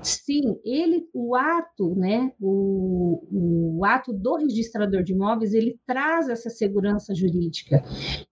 sim, ele, o ato, né, o, o ato do registrador de imóveis, ele traz essa segurança jurídica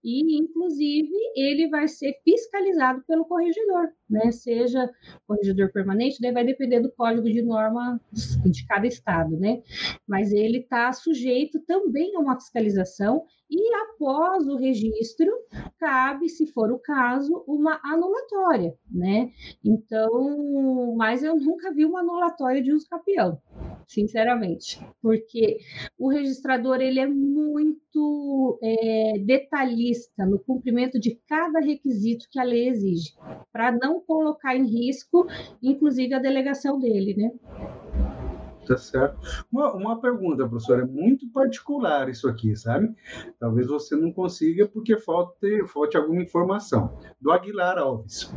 e, inclusive, ele vai ser fiscalizado pelo corregedor, né, seja corregedor permanente, daí vai depender do código de norma de cada estado, né? Mas ele está sujeito também a uma fiscalização e após o registro, cabe, se for o caso, uma anulatória, né? Então, mas eu nunca vi uma anulatória de uso capião, sinceramente, porque o registrador ele é muito é, detalhista no cumprimento de cada requisito que a lei exige, para não colocar em risco, inclusive a delegação dele, né? Tá certo. Uma, uma pergunta, professora, é muito particular isso aqui, sabe? Talvez você não consiga porque falte, falte alguma informação. Do Aguilar Alves.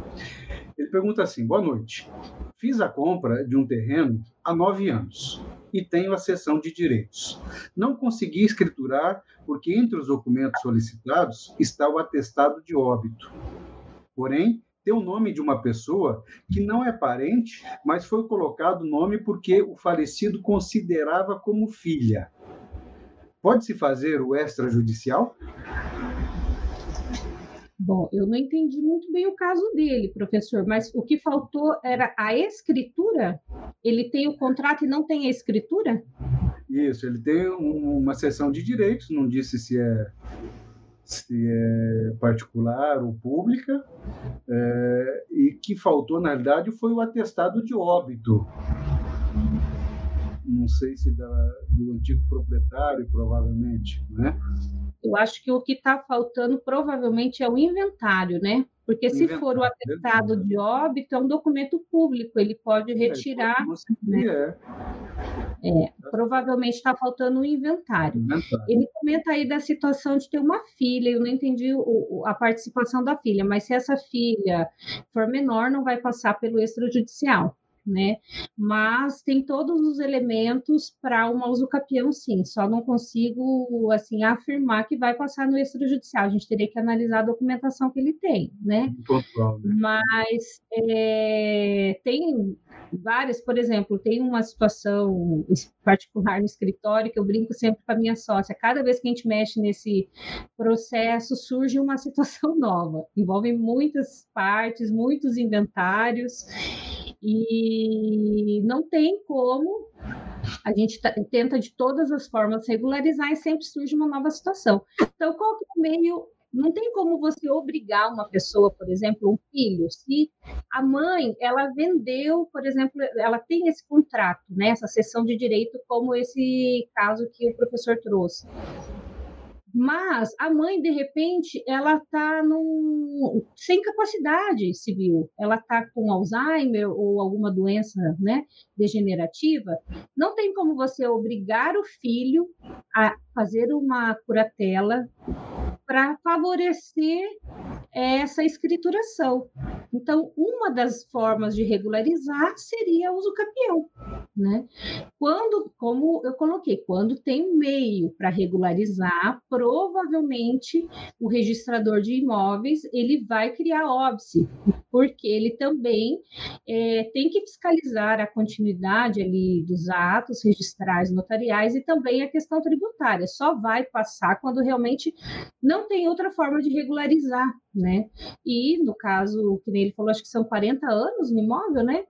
Ele pergunta assim: boa noite. Fiz a compra de um terreno há nove anos e tenho a cessão de direitos. Não consegui escriturar porque entre os documentos solicitados está o atestado de óbito. Porém, tem o nome de uma pessoa que não é parente, mas foi colocado o nome porque o falecido considerava como filha. Pode-se fazer o extrajudicial? Bom, eu não entendi muito bem o caso dele, professor, mas o que faltou era a escritura? Ele tem o contrato e não tem a escritura? Isso, ele tem uma sessão de direitos, não disse se é se é particular ou pública, é, e que faltou, na realidade, foi o atestado de óbito. Não sei se da, do antigo proprietário, provavelmente, né? Eu acho que o que está faltando provavelmente é o inventário, né? Porque se inventário, for o atestado de óbito, é um documento público, ele pode é, retirar. É, né? é. É, provavelmente está faltando um inventário. inventário. Ele comenta aí da situação de ter uma filha, eu não entendi o, a participação da filha, mas se essa filha for menor, não vai passar pelo extrajudicial né? Mas tem todos os elementos para uma usucapião, sim. Só não consigo, assim, afirmar que vai passar no extrajudicial. A gente teria que analisar a documentação que ele tem, né? Né? Mas é, tem várias, por exemplo, tem uma situação particular no escritório que eu brinco sempre com a minha sócia. Cada vez que a gente mexe nesse processo, surge uma situação nova. Envolve muitas partes, muitos inventários. E não tem como a gente tenta de todas as formas regularizar e sempre surge uma nova situação. Então, qual que é o meio? Não tem como você obrigar uma pessoa, por exemplo, um filho, se a mãe, ela vendeu, por exemplo, ela tem esse contrato, né, essa sessão de direito, como esse caso que o professor trouxe. Mas a mãe, de repente, ela está sem capacidade civil, ela está com Alzheimer ou alguma doença né, degenerativa. Não tem como você obrigar o filho a fazer uma curatela para favorecer essa escrituração. Então, uma das formas de regularizar seria o uso capião, né? Quando, como eu coloquei, quando tem um meio para regularizar, provavelmente o registrador de imóveis ele vai criar óbice, porque ele também é, tem que fiscalizar a continuidade ali dos atos registrais notariais e também a questão tributária. Só vai passar quando realmente não tem outra forma de regularizar, né? E no caso, que nem ele falou, acho que são 40 anos no imóvel, né?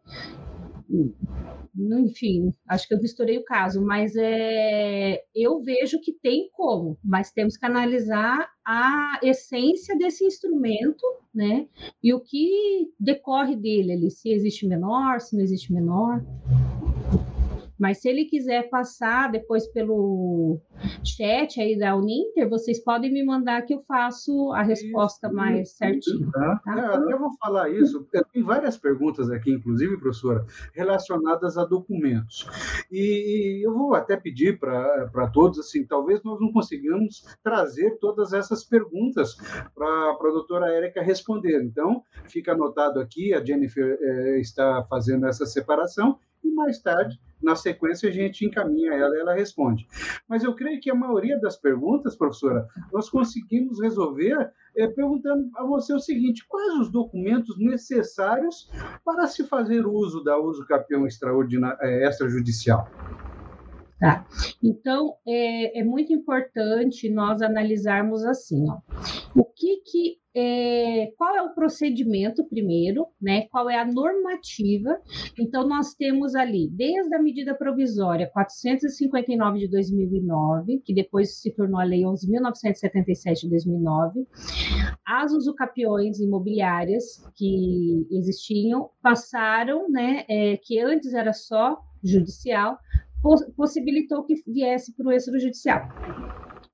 enfim, acho que eu misturei o caso, mas é, eu vejo que tem como, mas temos que analisar a essência desse instrumento, né? E o que decorre dele ali, se existe menor, se não existe menor. Mas se ele quiser passar depois pelo chat aí da Uninter, vocês podem me mandar que eu faço a resposta isso, mais certinho. Tá? tá? É, eu vou falar isso. Tem várias perguntas aqui, inclusive, professora, relacionadas a documentos. E eu vou até pedir para todos, assim, talvez nós não consigamos trazer todas essas perguntas para a doutora Érica responder. Então, fica anotado aqui, a Jennifer é, está fazendo essa separação e mais tarde, na sequência, a gente encaminha ela e ela responde. Mas eu creio que a maioria das perguntas, professora, nós conseguimos resolver é, perguntando a você o seguinte: quais os documentos necessários para se fazer uso da uso campeão é, extrajudicial? Tá? Então, é, é muito importante nós analisarmos assim, ó, o que que é, qual é o procedimento primeiro, né? Qual é a normativa? Então nós temos ali desde a medida provisória 459 de 2009, que depois se tornou a lei 11.977 de 2009, as usucapiões imobiliárias que existiam passaram, né? É, que antes era só judicial, possibilitou que viesse para o extrajudicial.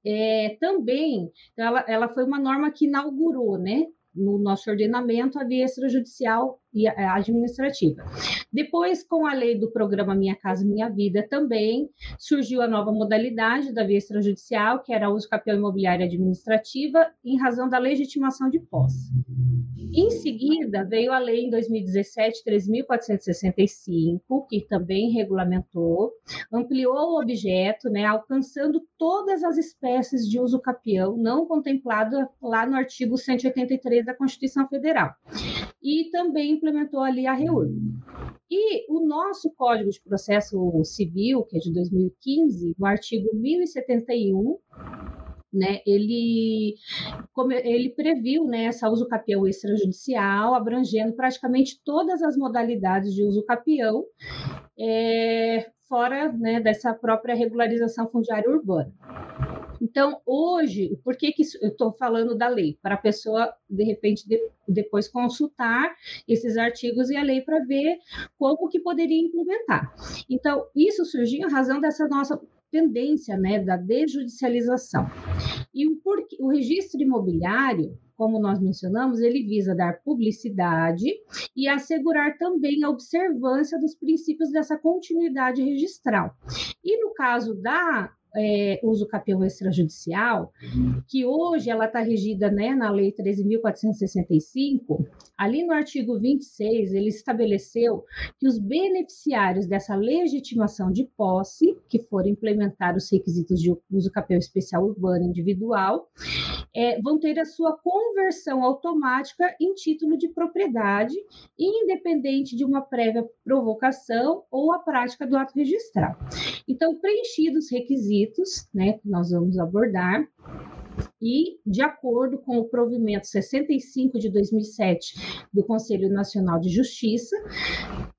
É, também, ela, ela foi uma norma que inaugurou, né, no nosso ordenamento, a via extrajudicial e administrativa. Depois, com a lei do programa Minha Casa Minha Vida, também surgiu a nova modalidade da via extrajudicial, que era o uso capião imobiliário administrativa, em razão da legitimação de posse. Em seguida, veio a lei em 2017, 3.465, que também regulamentou, ampliou o objeto, né, alcançando todas as espécies de uso capião não contemplado lá no artigo 183 da Constituição Federal. E também implementou ali a REUR. E o nosso Código de Processo Civil, que é de 2015, no artigo 1071, né, ele, ele previu né, essa uso capião extrajudicial, abrangendo praticamente todas as modalidades de uso capião, é, fora né, dessa própria regularização fundiária urbana. Então, hoje, por que, que eu estou falando da lei? Para a pessoa, de repente, de, depois consultar esses artigos e a lei para ver como que poderia implementar. Então, isso surgiu em razão dessa nossa tendência né, da desjudicialização. E o, porquê, o registro imobiliário, como nós mencionamos, ele visa dar publicidade e assegurar também a observância dos princípios dessa continuidade registral. E no caso da é, uso capião extrajudicial, que hoje ela está regida né, na Lei 13.465, ali no artigo 26, ele estabeleceu que os beneficiários dessa legitimação de posse, que forem implementar os requisitos de uso capião especial urbano individual, é, vão ter a sua conversão automática em título de propriedade, independente de uma prévia provocação ou a prática do ato registral. Então, preenchidos os requisitos, delitos, né, que nós vamos abordar, e, de acordo com o provimento 65 de 2007 do Conselho Nacional de Justiça,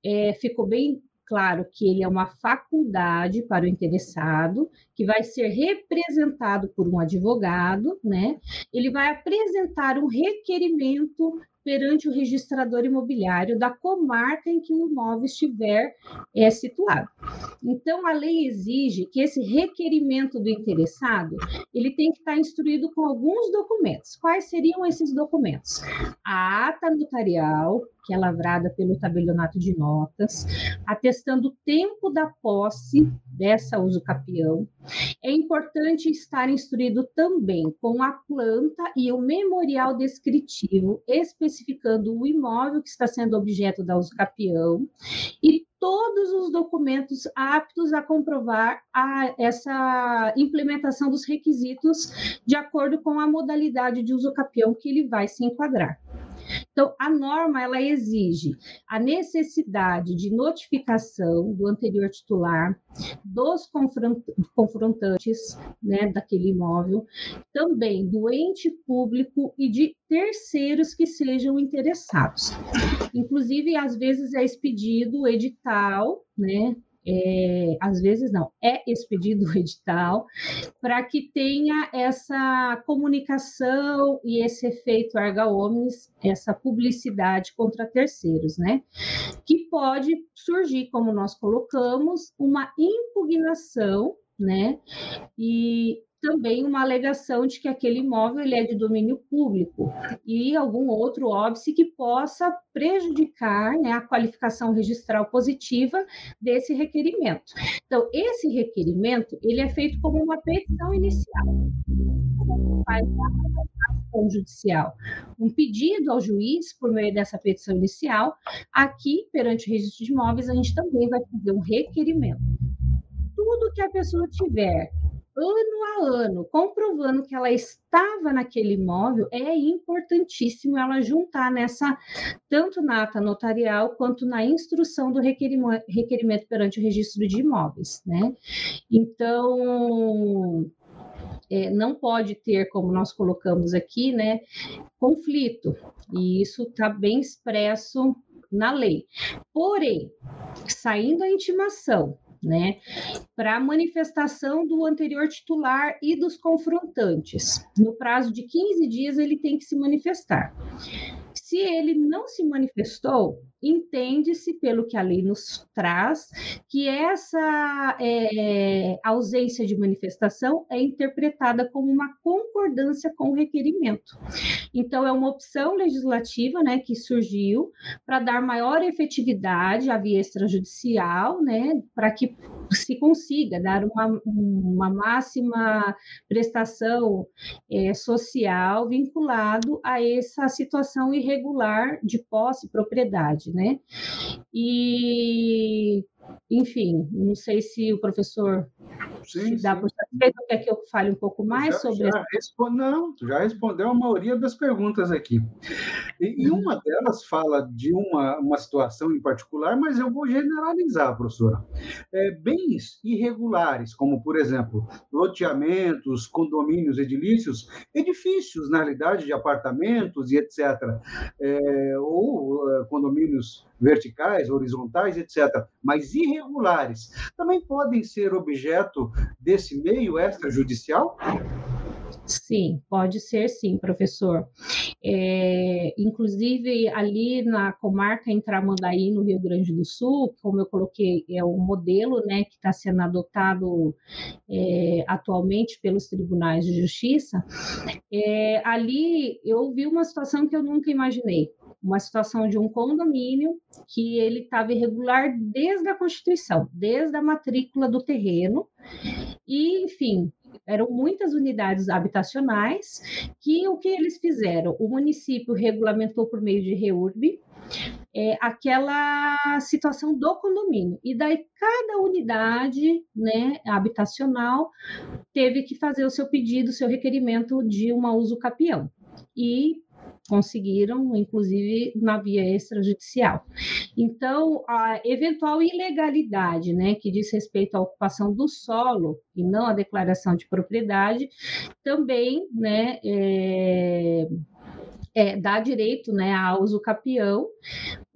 é, ficou bem claro que ele é uma faculdade para o interessado, que vai ser representado por um advogado, né? Ele vai apresentar um requerimento perante o registrador imobiliário da comarca em que o imóvel estiver é, situado. Então, a lei exige que esse requerimento do interessado ele tem que estar instruído com alguns documentos. Quais seriam esses documentos? A ata notarial, que é lavrada pelo tabelionato de notas, atestando o tempo da posse dessa uso capião. É importante estar instruído também com a planta e o memorial descritivo, especificando o imóvel que está sendo objeto da uso capião e todos os documentos aptos a comprovar a, essa implementação dos requisitos de acordo com a modalidade de uso capião que ele vai se enquadrar. Então, a norma ela exige a necessidade de notificação do anterior titular, dos confrontantes né, daquele imóvel, também do ente público e de terceiros que sejam interessados. Inclusive, às vezes é expedido o edital, né, é, às vezes não, é expedido o edital para que tenha essa comunicação e esse efeito arga omnes, essa publicidade contra terceiros, né? Que pode surgir, como nós colocamos, uma impugnação né? E também uma alegação de que aquele imóvel ele é de domínio público e algum outro óbice que possa prejudicar né, a qualificação registral positiva desse requerimento. Então, esse requerimento ele é feito como uma petição inicial. Judicial um pedido ao juiz por meio dessa petição inicial. Aqui, perante o registro de imóveis, a gente também vai fazer um requerimento. Tudo que a pessoa tiver ano a ano, comprovando que ela estava naquele imóvel, é importantíssimo ela juntar nessa, tanto na ata notarial quanto na instrução do requerimento, requerimento perante o registro de imóveis, né? Então, é, não pode ter, como nós colocamos aqui, né, conflito. E isso está bem expresso na lei. Porém, saindo a intimação, né, para manifestação do anterior titular e dos confrontantes, no prazo de 15 dias ele tem que se manifestar. Se ele não se manifestou, entende-se, pelo que a lei nos traz, que essa é, ausência de manifestação é interpretada como uma concordância com o requerimento. Então, é uma opção legislativa né, que surgiu para dar maior efetividade à via extrajudicial, né, para que se consiga dar uma, uma máxima prestação é, social vinculado a essa situação irregular de posse e propriedade né? E, enfim, não sei se o professor sim, dá por satisfeito, quer que eu fale um pouco mais já, sobre já Não, já respondeu a maioria das perguntas aqui. E, e, uma delas fala de uma, uma situação em particular, mas eu vou generalizar, professora. É, bens irregulares, como, por exemplo, loteamentos, condomínios edilícios, edifícios, na realidade, de apartamentos e etc., é, ou é, condomínios verticais, horizontais, etc., mas irregulares, também podem ser objeto desse meio extrajudicial? Sim, pode ser sim, professor. É, inclusive, ali na comarca em Tramandaí, no Rio Grande do Sul, como eu coloquei, é o modelo né, que está sendo adotado é, atualmente pelos tribunais de justiça, é, ali eu vi uma situação que eu nunca imaginei uma situação de um condomínio que ele estava irregular desde a Constituição, desde a matrícula do terreno, e, enfim, eram muitas unidades habitacionais que o que eles fizeram? O município regulamentou por meio de REURB é, aquela situação do condomínio. E daí cada unidade né, habitacional teve que fazer o seu pedido, o seu requerimento de uma uso capião. E conseguiram, inclusive na via extrajudicial. Então, a eventual ilegalidade, né, que diz respeito à ocupação do solo e não à declaração de propriedade, também, né, é, é, dá direito né, a uso capião,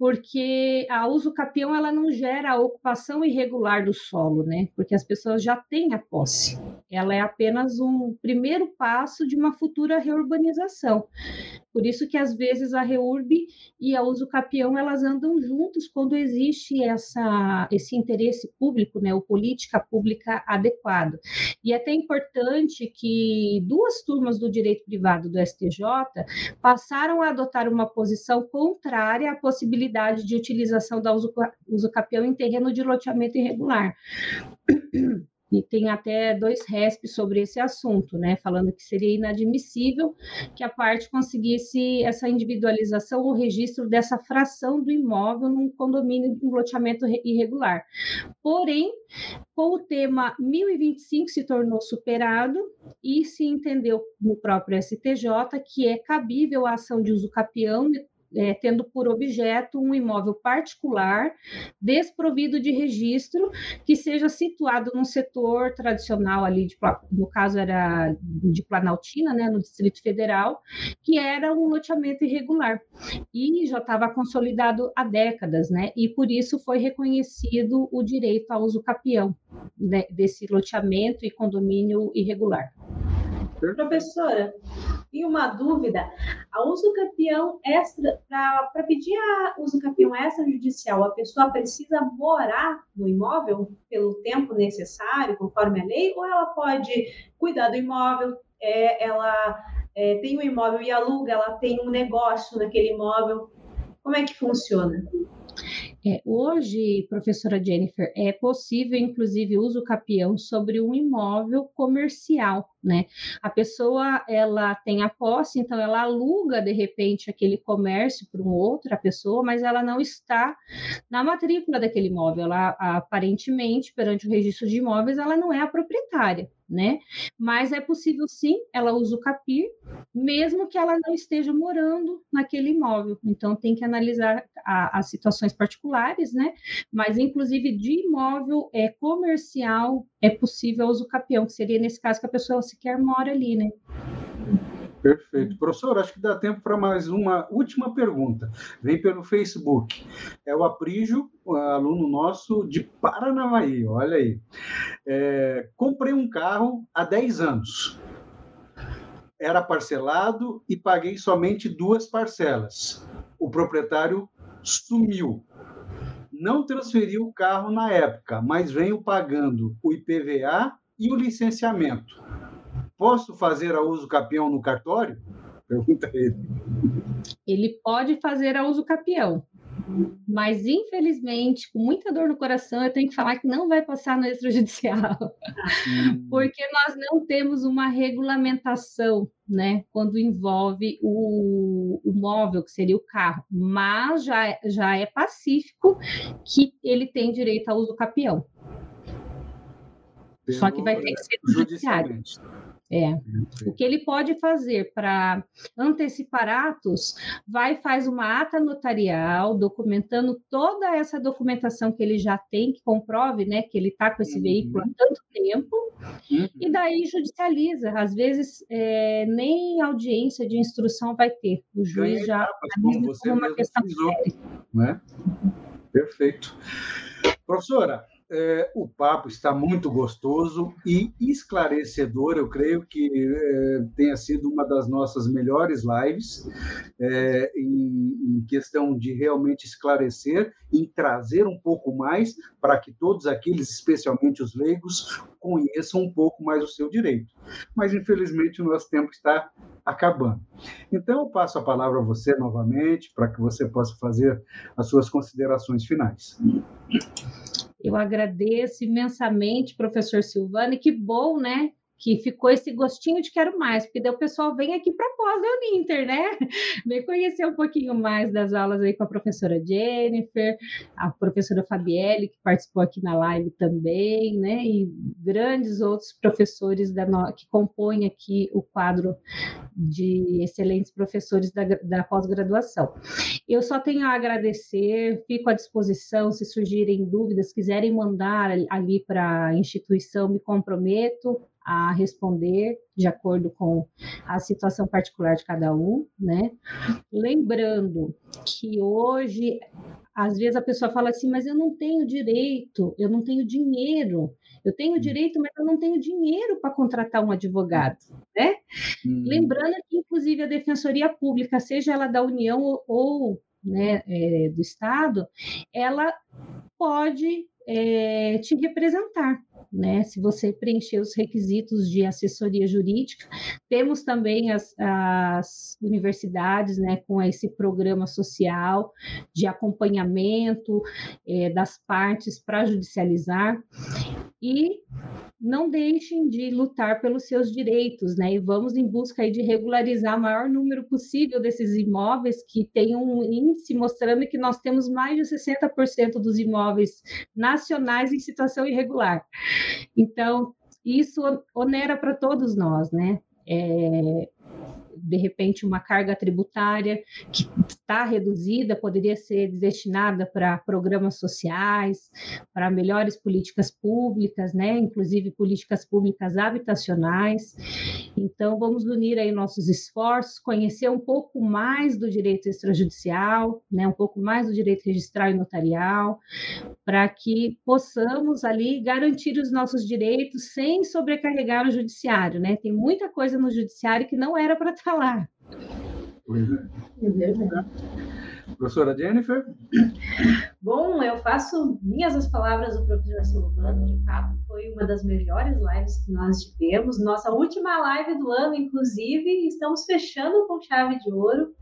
porque a uso capião ela não gera a ocupação irregular do solo, né? Porque as pessoas já têm a posse. Ela é apenas um primeiro passo de uma futura reurbanização. Por isso que às vezes a reurb e a uso capião elas andam juntos quando existe essa, esse interesse público, né, ou política pública adequada. E é até importante que duas turmas do direito privado do STJ passaram passaram a adotar uma posição contrária à possibilidade de utilização da usucapião em terreno de loteamento irregular. E tem até dois RESP sobre esse assunto, né? Falando que seria inadmissível que a parte conseguisse essa individualização ou registro dessa fração do imóvel num condomínio de um loteamento irregular. Porém, com o tema 1025 se tornou superado e se entendeu no próprio STJ que é cabível a ação de uso capião é, tendo por objeto um imóvel particular desprovido de registro que seja situado num setor tradicional ali, de, no caso era de Planaltina, né, no Distrito Federal, que era um loteamento irregular e já estava consolidado há décadas, né, e por isso foi reconhecido o direito ao uso capião né, desse loteamento e condomínio irregular. Professora, e uma dúvida, a uso campeão extra, para pedir a uso campeão extrajudicial, a pessoa precisa morar no imóvel pelo tempo necessário, conforme a lei, ou ela pode cuidar do imóvel, é, ela é, tem um imóvel e aluga, ela tem um negócio naquele imóvel, como é que funciona? É, hoje, professora Jennifer, é possível, inclusive, uso capião sobre um imóvel comercial, né? A pessoa, ela tem a posse, então ela aluga, de repente, aquele comércio para uma outra pessoa, mas ela não está na matrícula daquele imóvel. Ela, aparentemente, perante o registro de imóveis, ela não é a proprietária né? Mas é possível sim, ela usa o CAPIR, mesmo que ela não esteja morando naquele imóvel. Então tem que analisar as situações particulares, né? Mas inclusive de imóvel é comercial é possível uso capião, que seria nesse caso que a pessoa sequer mora ali, né? Perfeito. Professor, acho que dá tempo para mais uma última pergunta. Vem pelo Facebook. É o Aprígio, aluno nosso de Paranavaí, olha aí. É, comprei um carro há 10 anos. Era parcelado e paguei somente duas parcelas. O proprietário sumiu. Não transferiu o carro na época, mas venho pagando o IPVA e o licenciamento Posso fazer a uso capião no cartório? Pergunta ele. Ele pode fazer a uso capião. Mas, infelizmente, com muita dor no coração, eu tenho que falar que não vai passar no extrajudicial, hum. porque nós não temos uma regulamentação, né, quando envolve o, o móvel, que seria o carro, mas já, já é pacífico que ele tem direito ao uso capião. Só que vai ter que ser judiciário. É. O que ele pode fazer para antecipar atos, vai faz uma ata notarial documentando toda essa documentação que ele já tem, que comprove, né, que ele está com esse uhum. veículo há tanto tempo, uhum. e daí judicializa. Às vezes é, nem audiência de instrução vai ter. O juiz já analisa como uma questão. Né? Perfeito. Professora, é, o papo está muito gostoso e esclarecedor. Eu creio que é, tenha sido uma das nossas melhores lives é, em, em, questão de realmente esclarecer, em trazer um pouco mais para que todos aqueles, especialmente os leigos, conheçam um pouco mais o seu direito. Mas, infelizmente, o nosso tempo está acabando. Então, eu passo a palavra a você novamente, para que você possa fazer as suas considerações finais. Eu agradeço imensamente, professor Silvano, que bom, né, que ficou esse gostinho de quero mais, porque daí o pessoal vem aqui para pós da Uninter, né? Vem conhecer um pouquinho mais das aulas aí com a professora Jennifer, a professora Fabielle, que participou aqui na live também, né? E grandes outros professores da no... que compõem aqui o quadro de excelentes professores da, da pós-graduação. Eu só tenho a agradecer, fico à disposição, se surgirem dúvidas, quiserem mandar ali para a instituição, me comprometo a responder de acordo com a situação particular de cada um, né? Lembrando que hoje, às vezes a pessoa fala assim, mas eu não tenho direito, eu não tenho dinheiro. Eu tenho direito, mas eu não tenho dinheiro para contratar um advogado, né? Hum. Lembrando que, inclusive, a Defensoria Pública, seja ela da União ou, ou né, é, do Estado, ela pode é, te representar, né? Se você preencher os requisitos de assessoria jurídica, temos também as, as universidades, né, com esse programa social de acompanhamento é, das partes para judicializar e não deixem de lutar pelos seus direitos, né? E vamos em busca de regularizar o maior número possível desses imóveis que tem um índice mostrando que nós temos mais de 60% dos imóveis nacionais em situação irregular. Então, isso onera para todos nós, né? É, de repente, uma carga tributária que está reduzida poderia ser destinada para programas sociais, para melhores políticas públicas, né? inclusive políticas públicas habitacionais. Então, vamos unir aí nossos esforços, conhecer um pouco mais do direito extrajudicial, né? um pouco mais do direito registral e notarial, para que possamos ali garantir os nossos direitos sem sobrecarregar o judiciário. Né? Tem muita coisa no judiciário que não era para falar. Pois é. Professora Jennifer? Bom, eu faço minhas as palavras do professor Silvano, de fato, foi uma das melhores lives que nós tivemos. Nossa última live do ano, inclusive, estamos fechando com chave de ouro.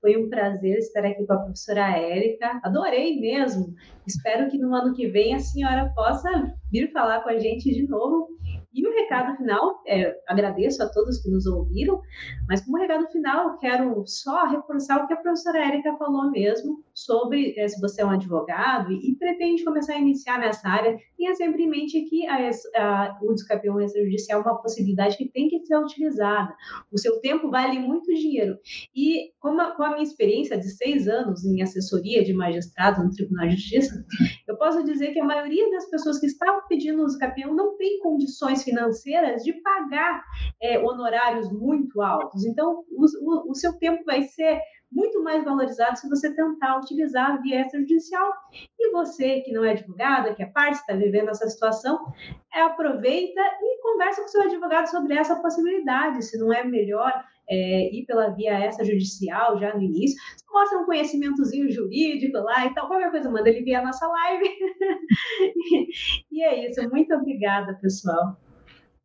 Foi um prazer estar aqui com a professora Érica. Adorei mesmo. Espero que no ano que vem a senhora possa vir falar com a gente de novo e o recado final, é, agradeço a todos que nos ouviram, mas como recado final, quero só reforçar o que a professora Érica falou mesmo sobre é, se você é um advogado e, e, pretende começar a iniciar nessa área, tenha sempre em mente que a, a, o descapeão extrajudicial é uma possibilidade que tem que ser utilizada. O seu tempo vale muito dinheiro. E com a, com a minha experiência de seis anos em assessoria de magistrado no Tribunal de Justiça, eu posso dizer que a maioria das pessoas que estavam pedindo o descapeão não tem condições condições financeiras de pagar é, honorários muito altos. Então, o, o, o seu tempo vai ser muito mais valorizado se você tentar utilizar a via extrajudicial. E você, que não é advogada, que é parte, está vivendo essa situação, é, aproveita e conversa com seu advogado sobre essa possibilidade, se não é melhor é, ir pela via extrajudicial já no início. Mostra um conhecimentozinho jurídico lá e tal, qualquer coisa, manda ele vir a nossa live. e é isso, muito obrigada, pessoal.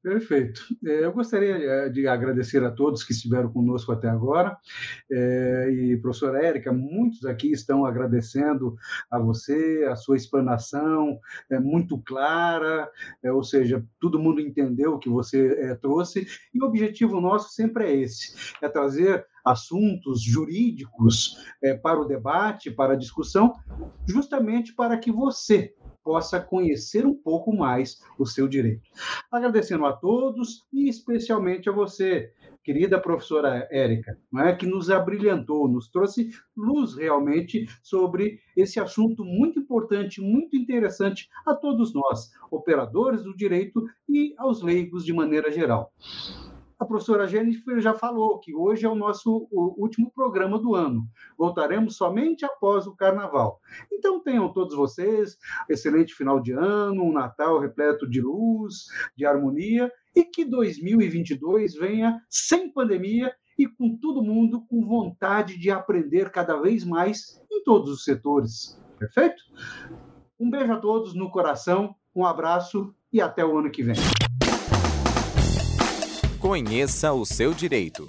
Perfeito. É, eu gostaria é, de agradecer a todos que estiveram conosco até agora. É, e, professora Érica, muitos aqui estão agradecendo a você, a sua explanação é muito clara, ou seja, todo mundo entendeu o que você trouxe. E o objetivo nosso sempre é esse: é trazer assuntos jurídicos para o debate, para a discussão, justamente para que você possa conhecer um pouco mais o seu direito. Agradecendo a todos e especialmente a você, querida professora Érica, é, que nos abrilhantou, nos trouxe luz realmente sobre esse assunto muito importante, muito interessante a todos nós, operadores do direito e aos leigos de maneira geral. A professora Jennifer já falou que hoje é o nosso o último programa do ano. Voltaremos somente após o carnaval. Então tenham todos vocês excelente final de ano, um Natal repleto de luz, de harmonia e que 2022 venha sem pandemia e com todo mundo com vontade de aprender cada vez mais em todos os setores. Perfeito? Um beijo a todos no coração, um abraço e até o ano que vem. Conheça o seu direito.